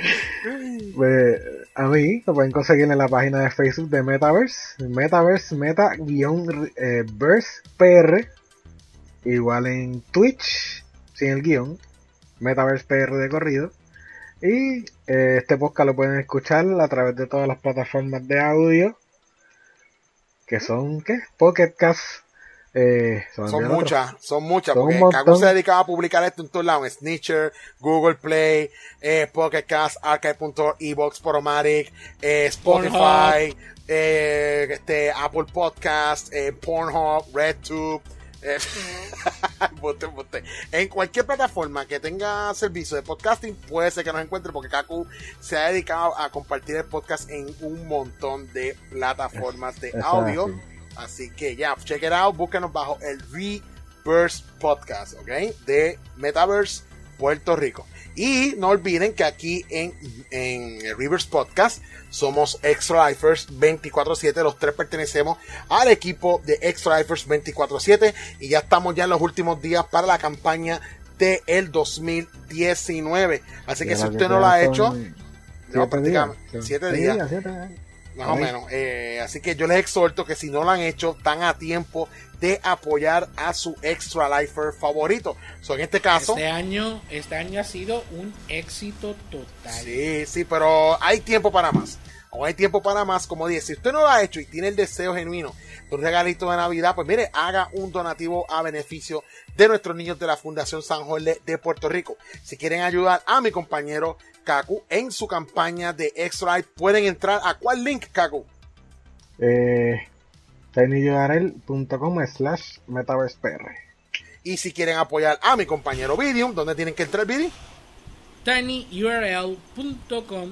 [laughs] pues, a mí lo pueden conseguir en la página de Facebook de Metaverse, Metaverse Meta-Verse PR Igual en Twitch, sin el guion, Metaverse PR de corrido. Y eh, este podcast lo pueden escuchar a través de todas las plataformas de audio. Que son, ¿qué? Pocket Cast. Eh, son muchas, son muchas, porque Kaku se dedicaba a publicar esto en todos lados, en Snitcher, Google Play, eh, Pocket Cast, Archive.org, Evox, Poromatic, eh, Spotify, eh, este, Apple Podcast, eh, Pornhub, RedTube, eh, [laughs] en cualquier plataforma que tenga servicio de podcasting, puede ser que nos encuentre porque Kaku se ha dedicado a compartir el podcast en un montón de plataformas de audio. Así que ya, check it out, búsquenos bajo el Reverse Podcast, ¿ok? De Metaverse Puerto Rico. Y no olviden que aquí en, en Rivers Podcast somos Extra Lifers 24-7. Los tres pertenecemos al equipo de Extra Lifers 24-7. Y ya estamos ya en los últimos días para la campaña del el 2019. Así que si usted no lo ha hecho, no, prácticamente, siete días. Más o menos. Eh, así que yo les exhorto que si no lo han hecho, están a tiempo de apoyar a su Extra Lifer favorito. So, en este caso. Este año, este año ha sido un éxito total. Sí, sí, pero hay tiempo para más. O hay tiempo para más, como dije, si usted no lo ha hecho y tiene el deseo genuino un regalito de Navidad, pues mire, haga un donativo a beneficio de nuestros niños de la Fundación San Jorge de Puerto Rico. Si quieren ayudar a mi compañero Kaku en su campaña de Extra Life, pueden entrar a cuál link, Kaku? Eh, tinyurl.com slash metaverspr. Y si quieren apoyar a mi compañero Vidium, ¿dónde tienen que entrar, Vidium? tinyurl.com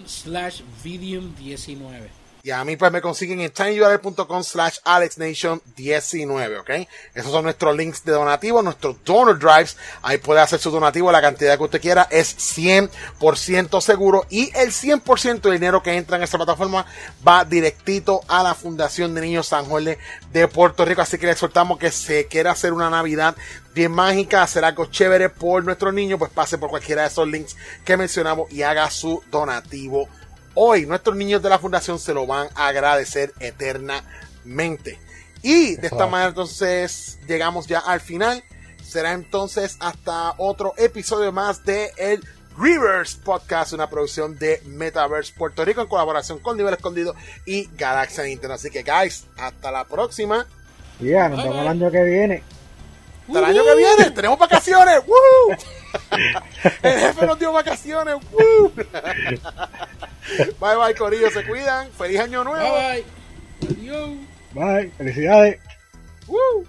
slash Vidium19. Y a mí pues me consiguen en tinyurl.com slash alexnation19, ¿ok? Esos son nuestros links de donativo, nuestros donor drives. Ahí puede hacer su donativo, la cantidad que usted quiera. Es 100% seguro y el 100% de dinero que entra en esta plataforma va directito a la Fundación de Niños San Jorge de Puerto Rico. Así que le exhortamos que se quiera hacer una Navidad bien mágica, hacer algo chévere por nuestros niños, pues pase por cualquiera de esos links que mencionamos y haga su donativo hoy nuestros niños de la fundación se lo van a agradecer eternamente. Y de esta manera entonces llegamos ya al final. Será entonces hasta otro episodio más de el Rivers Podcast, una producción de Metaverse Puerto Rico en colaboración con Nivel Escondido y Galaxia Nintendo. Así que, guys, hasta la próxima. Ya, nos vemos el año que viene. Hasta el año que viene, tenemos vacaciones. el jefe nos dio vacaciones. Bye bye, Corillo, se cuidan. Feliz año nuevo. Bye bye. Adiós. Bye, felicidades. Woo.